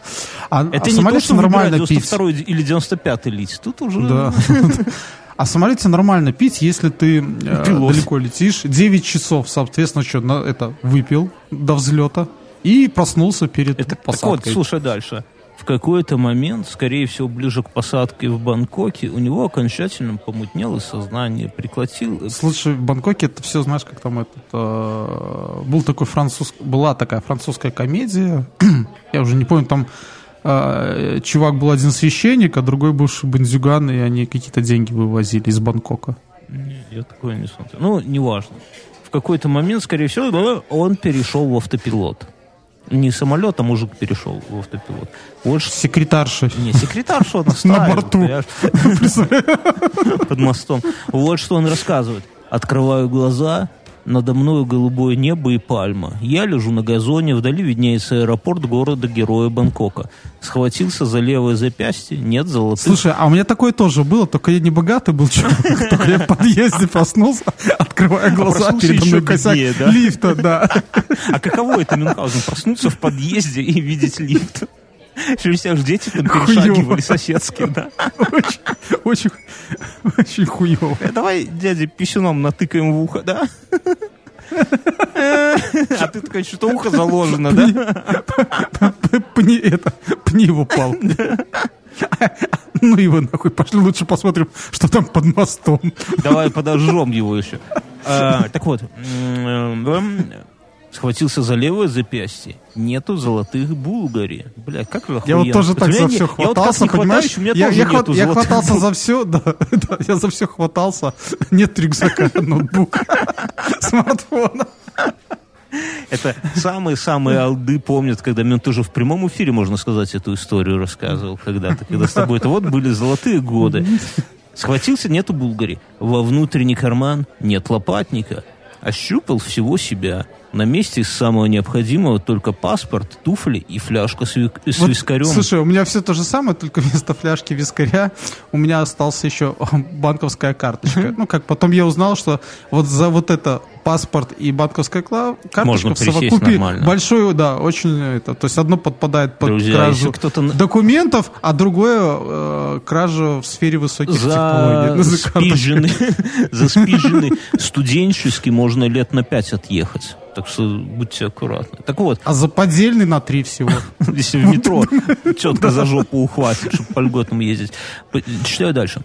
S2: А,
S3: Это
S2: а
S3: не то, что
S2: нормально
S3: нормально
S2: пить.
S3: 92 или 95 лить. Тут уже...
S2: Да. А в самолете нормально пить, если ты э, далеко летишь. 9 часов, соответственно, что, на, это, выпил до взлета и проснулся перед
S3: Это, так вот,
S2: посадкой.
S3: слушай дальше. В какой-то момент, скорее всего, ближе к посадке в Бангкоке, у него окончательно помутнело сознание, прикладил...
S2: Слушай, в Бангкоке это все, знаешь, как там этот... э, был такой француз... Была такая французская комедия. Я уже не помню, там э, чувак был один священник, а другой бывший бандюган, и они какие-то деньги вывозили из Бангкока.
S3: Я такое не смотрел. Ну, неважно. В какой-то момент, скорее всего, он перешел в автопилот. Не самолет, а мужик перешел в автопилот. Вот.
S2: Секретарша.
S3: Не, секретарь что настраивает,
S2: борту.
S3: Под мостом. Вот что он рассказывает. Открываю глаза, надо мною голубое небо и пальма. Я лежу на газоне, вдали виднеется аэропорт города-героя Бангкока. Схватился за левое запястье, нет золотых.
S2: Слушай, а у меня такое тоже было, только я не богатый был человек, только я в подъезде проснулся, открывая глаза,
S3: проснулся
S2: передо мной косяк лифта, да.
S3: А каково это, Мюнхгаузен, проснуться в подъезде и видеть лифт? Что у тебя ж дети там перешагивали соседские, да?
S2: Очень, очень, хуево.
S3: Э, Давай дяде писюном натыкаем в ухо, да? А ты такой, что ухо заложено, да?
S2: Пни, это, пни его пал. Ну его нахуй, пошли лучше посмотрим, что там под мостом.
S3: Давай подожжем его еще. А, Так вот, схватился за левое запястье. Нету золотых булгари. Бля, как же
S2: Я вот тоже так за все
S3: я вот
S2: хватался, понимаешь?
S3: хватаюсь, у меня
S2: Я,
S3: тоже
S2: я хват- я хватался за все, да, да, я за все хватался. Нет рюкзака, ноутбука, смартфона.
S3: Это самые-самые алды помнят, когда Мен тоже в прямом эфире, можно сказать, эту историю рассказывал когда-то, когда с тобой это вот были золотые годы. Схватился, нету Булгари. Во внутренний карман нет лопатника. Ощупал всего себя. На месте из самого необходимого только паспорт, туфли и фляжка с, вик- с
S2: Вот,
S3: вискарем.
S2: Слушай, у меня все то же самое, только вместо фляжки вискаря у меня остался еще банковская карточка. Ну, как потом я узнал, что вот за вот это паспорт и банковская карточка
S3: Можно
S2: в совокупе
S3: нормально.
S2: большой, да, очень это. То есть одно подпадает под
S3: Друзья,
S2: кражу
S3: кто-то
S2: документов, а другое э, кража в сфере высоких
S3: за
S2: технологий. За
S3: спизженный студенческий можно лет на пять отъехать. Так что будьте аккуратны. Так вот,
S2: А за поддельный на три всего.
S3: если в метро четко за жопу ухватит, чтобы по льготам ездить. Читаю дальше.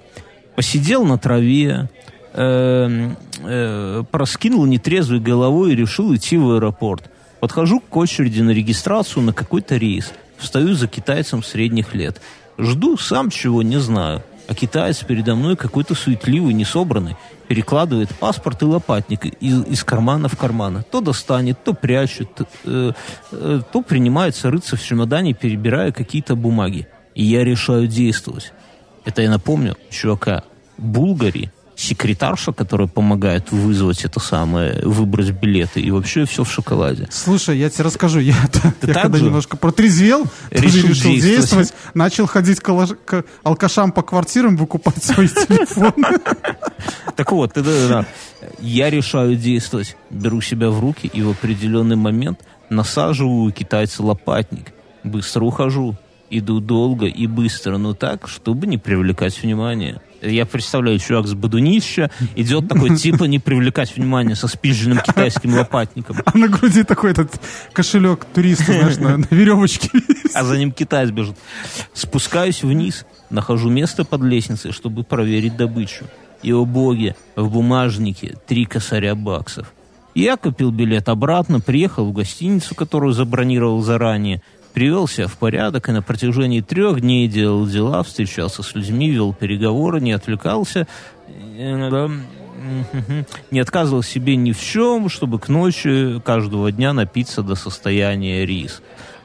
S3: Посидел на траве, эм, э, проскинул нетрезвой головой и решил идти в аэропорт. Подхожу к очереди на регистрацию на какой-то рейс. Встаю за китайцем средних лет. Жду, сам чего не знаю. А китаец передо мной какой-то суетливый, несобранный. Перекладывает паспорт и лопатник из, из кармана в кармана. То достанет, то прячет, э, э, то принимается рыться в чемодане, перебирая какие-то бумаги. И я решаю действовать. Это я напомню, чувака, Булгари, секретарша, которая помогает вызвать это самое, выбрать билеты, и вообще все в шоколаде.
S2: Слушай, я тебе расскажу, я, я когда
S3: же?
S2: немножко протрезвел, тоже
S3: Решил
S2: решил
S3: действовать.
S2: действовать, начал ходить к, к алкашам по квартирам, выкупать свои телефоны.
S3: Так вот, я решаю действовать, беру себя в руки и в определенный момент насаживаю китайца лопатник. Быстро ухожу. Иду долго и быстро, но так, чтобы не привлекать внимание. Я представляю, чувак с Бадунища идет такой типа не привлекать внимание со спизженным китайским лопатником.
S2: А на груди такой этот кошелек туриста, знаешь, на, на веревочке.
S3: а за ним китаец бежит. Спускаюсь вниз, нахожу место под лестницей, чтобы проверить добычу. И, о боги, в бумажнике три косаря баксов. Я купил билет обратно, приехал в гостиницу, которую забронировал заранее, привел себя в порядок и на протяжении трех дней делал дела, встречался с людьми, вел переговоры, не отвлекался, не отказывал себе ни в чем, чтобы к ночи каждого дня напиться до состояния рис.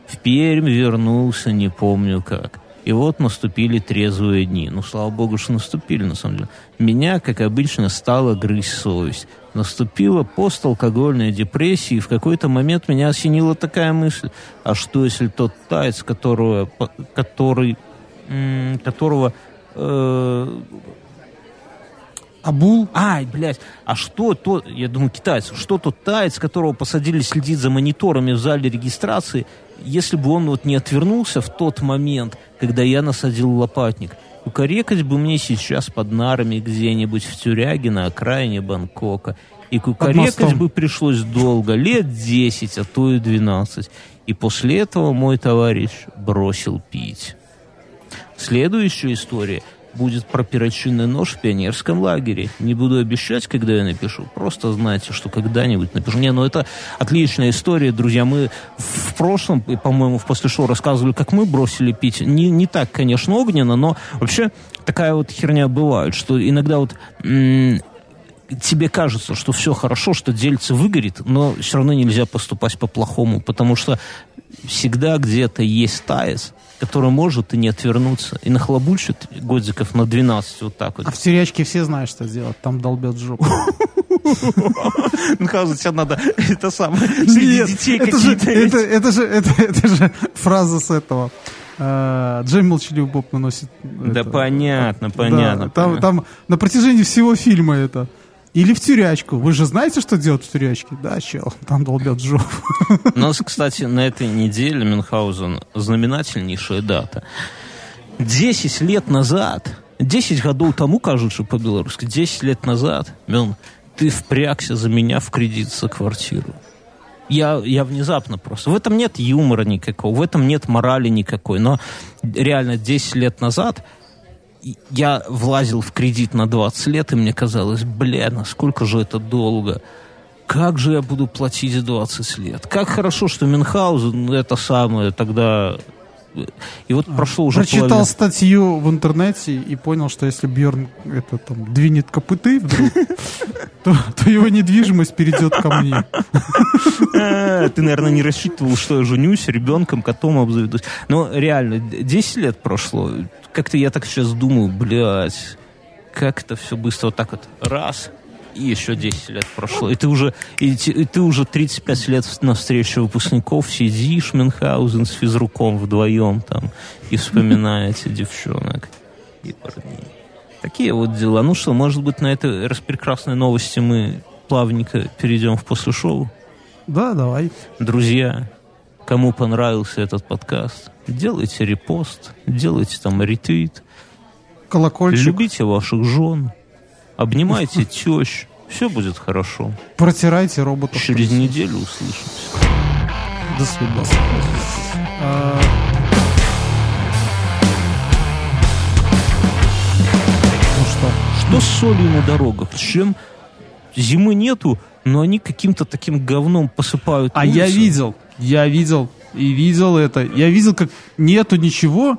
S3: В Пермь вернулся, не помню как. И вот наступили трезвые дни. Ну, слава богу, что наступили, на самом деле. Меня, как обычно, стала грызть совесть. Наступила посталкогольная депрессия, и в какой-то момент меня осенила такая мысль. А что, если тот таец, которого, который, которого э,
S2: Абул.
S3: Ай, блядь, а что тот, я думаю, китаец, что тот таец, которого посадили следить за мониторами в зале регистрации, если бы он вот не отвернулся в тот момент, когда я насадил лопатник, кукарекать бы мне сейчас под нарами где-нибудь в тюряге на окраине Бангкока. И кукарекать бы пришлось долго, лет 10, а то и 12. И после этого мой товарищ бросил пить. Следующая история будет про перочинный нож в пионерском лагере. Не буду обещать, когда я напишу. Просто знайте, что когда-нибудь напишу. Не, ну это отличная история, друзья. Мы в прошлом, по-моему, в после шоу рассказывали, как мы бросили пить. Не, не так, конечно, огненно, но вообще такая вот херня бывает, что иногда вот тебе кажется, что все хорошо, что дельце выгорит, но все равно нельзя поступать по-плохому, потому что всегда где-то есть таец, который может и не отвернуться, и нахлобучит годиков на 12 вот так вот.
S2: А в тюрячке все знают, что делать. Там долбят жопу.
S3: Ну, кажется, тебе надо это самое, среди детей
S2: это же,
S3: какие-то...
S2: это, же, это, же фраза с этого. Э, Джей Молчаливый Боб наносит...
S3: Да
S2: это,
S3: понятно,
S2: да,
S3: понятно.
S2: там, там на протяжении всего фильма это. Или в тюрячку. Вы же знаете, что делать в тюрячке? Да, чел, там долбят жопу.
S3: У нас, кстати, на этой неделе Мюнхгаузен знаменательнейшая дата. Десять лет назад, 10 годов тому, кажется, по-белорусски, 10 лет назад, Мюн, ты впрягся за меня в кредит за квартиру. Я, я внезапно просто... В этом нет юмора никакого, в этом нет морали никакой. Но реально 10 лет назад я влазил в кредит на 20 лет, и мне казалось, бля, насколько же это долго. Как же я буду платить 20 лет? Как хорошо, что Мюнхгаузен это самое тогда... И вот прошло уже
S2: Прочитал
S3: половина-
S2: статью в интернете и понял, что если Бьерн это там двинет копыты вдруг, то, то его недвижимость перейдет ко мне.
S3: А, Ты, наверное, не рассчитывал, что я женюсь ребенком, котом обзаведусь. Но реально, 10 лет прошло. Как-то я так сейчас думаю, блядь, как это все быстро вот так вот раз, и еще 10 лет прошло. И ты уже, и, и ты уже 35 лет на встрече выпускников сидишь, Мюнхгаузен с физруком вдвоем там и вспоминаете девчонок и парней. Такие вот дела. Ну что, может быть, на этой распрекрасной новости мы плавненько перейдем в после шоу?
S2: Да, давай.
S3: Друзья, кому понравился этот подкаст, делайте репост, делайте там ретвит,
S2: Колокольчик.
S3: любите ваших жен, обнимайте тещ, все будет хорошо.
S2: Протирайте роботов.
S3: Через неделю услышимся.
S2: До свидания. Ну что?
S3: Что с солью на дорогах? Чем зимы нету, но они каким-то таким говном посыпают
S2: А я
S3: улицы.
S2: видел, я видел и видел это. Я видел, как нету ничего.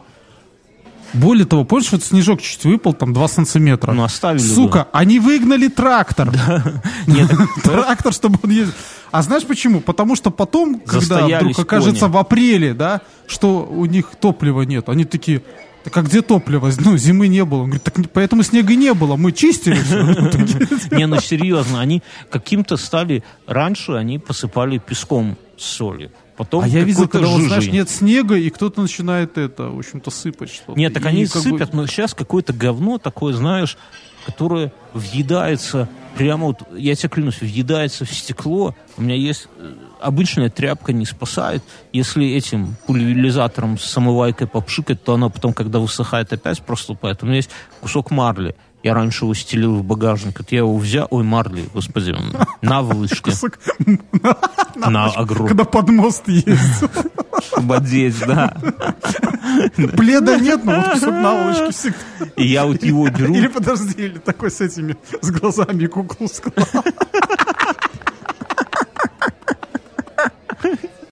S2: Более того, помнишь, вот снежок чуть выпал, там 2 сантиметра.
S3: Ну, оставили бы.
S2: Сука, они выгнали трактор.
S3: Нет,
S2: Трактор, чтобы он ездил. А знаешь почему? Потому что потом, когда вдруг окажется в апреле, да, что у них топлива нет, они такие, так а где топливо? Ну, зимы не было. Он говорит, так поэтому снега не было, мы чистили всё».
S3: Не, ну серьезно, они каким-то стали... Раньше они посыпали песком с солью. Потом
S2: А я видел, когда, вот, знаешь, нет снега, и кто-то начинает это, в общем-то, сыпать что-то.
S3: Нет, так
S2: И
S3: они
S2: как бы-
S3: сыпят, но сейчас какое-то говно такое, знаешь, которое въедается прямо вот, я тебе клянусь, въедается в стекло. У меня есть э, обычная тряпка не спасает. Если этим пульверизатором с самовайкой попшикать, то оно потом, когда высыхает, опять проступает. У меня есть кусок марли. Я раньше его стелил в багажник. Вот я его взял... Ой, марли, господи. На.
S2: Кусок-
S3: На огромном.
S2: Когда под мост есть.
S3: Чтобы одеть, да.
S2: Пледа нет, но вот кусок наволочки всегда.
S3: И я вот его беру.
S2: Или подожди, или такой с этими, с глазами куклу склад.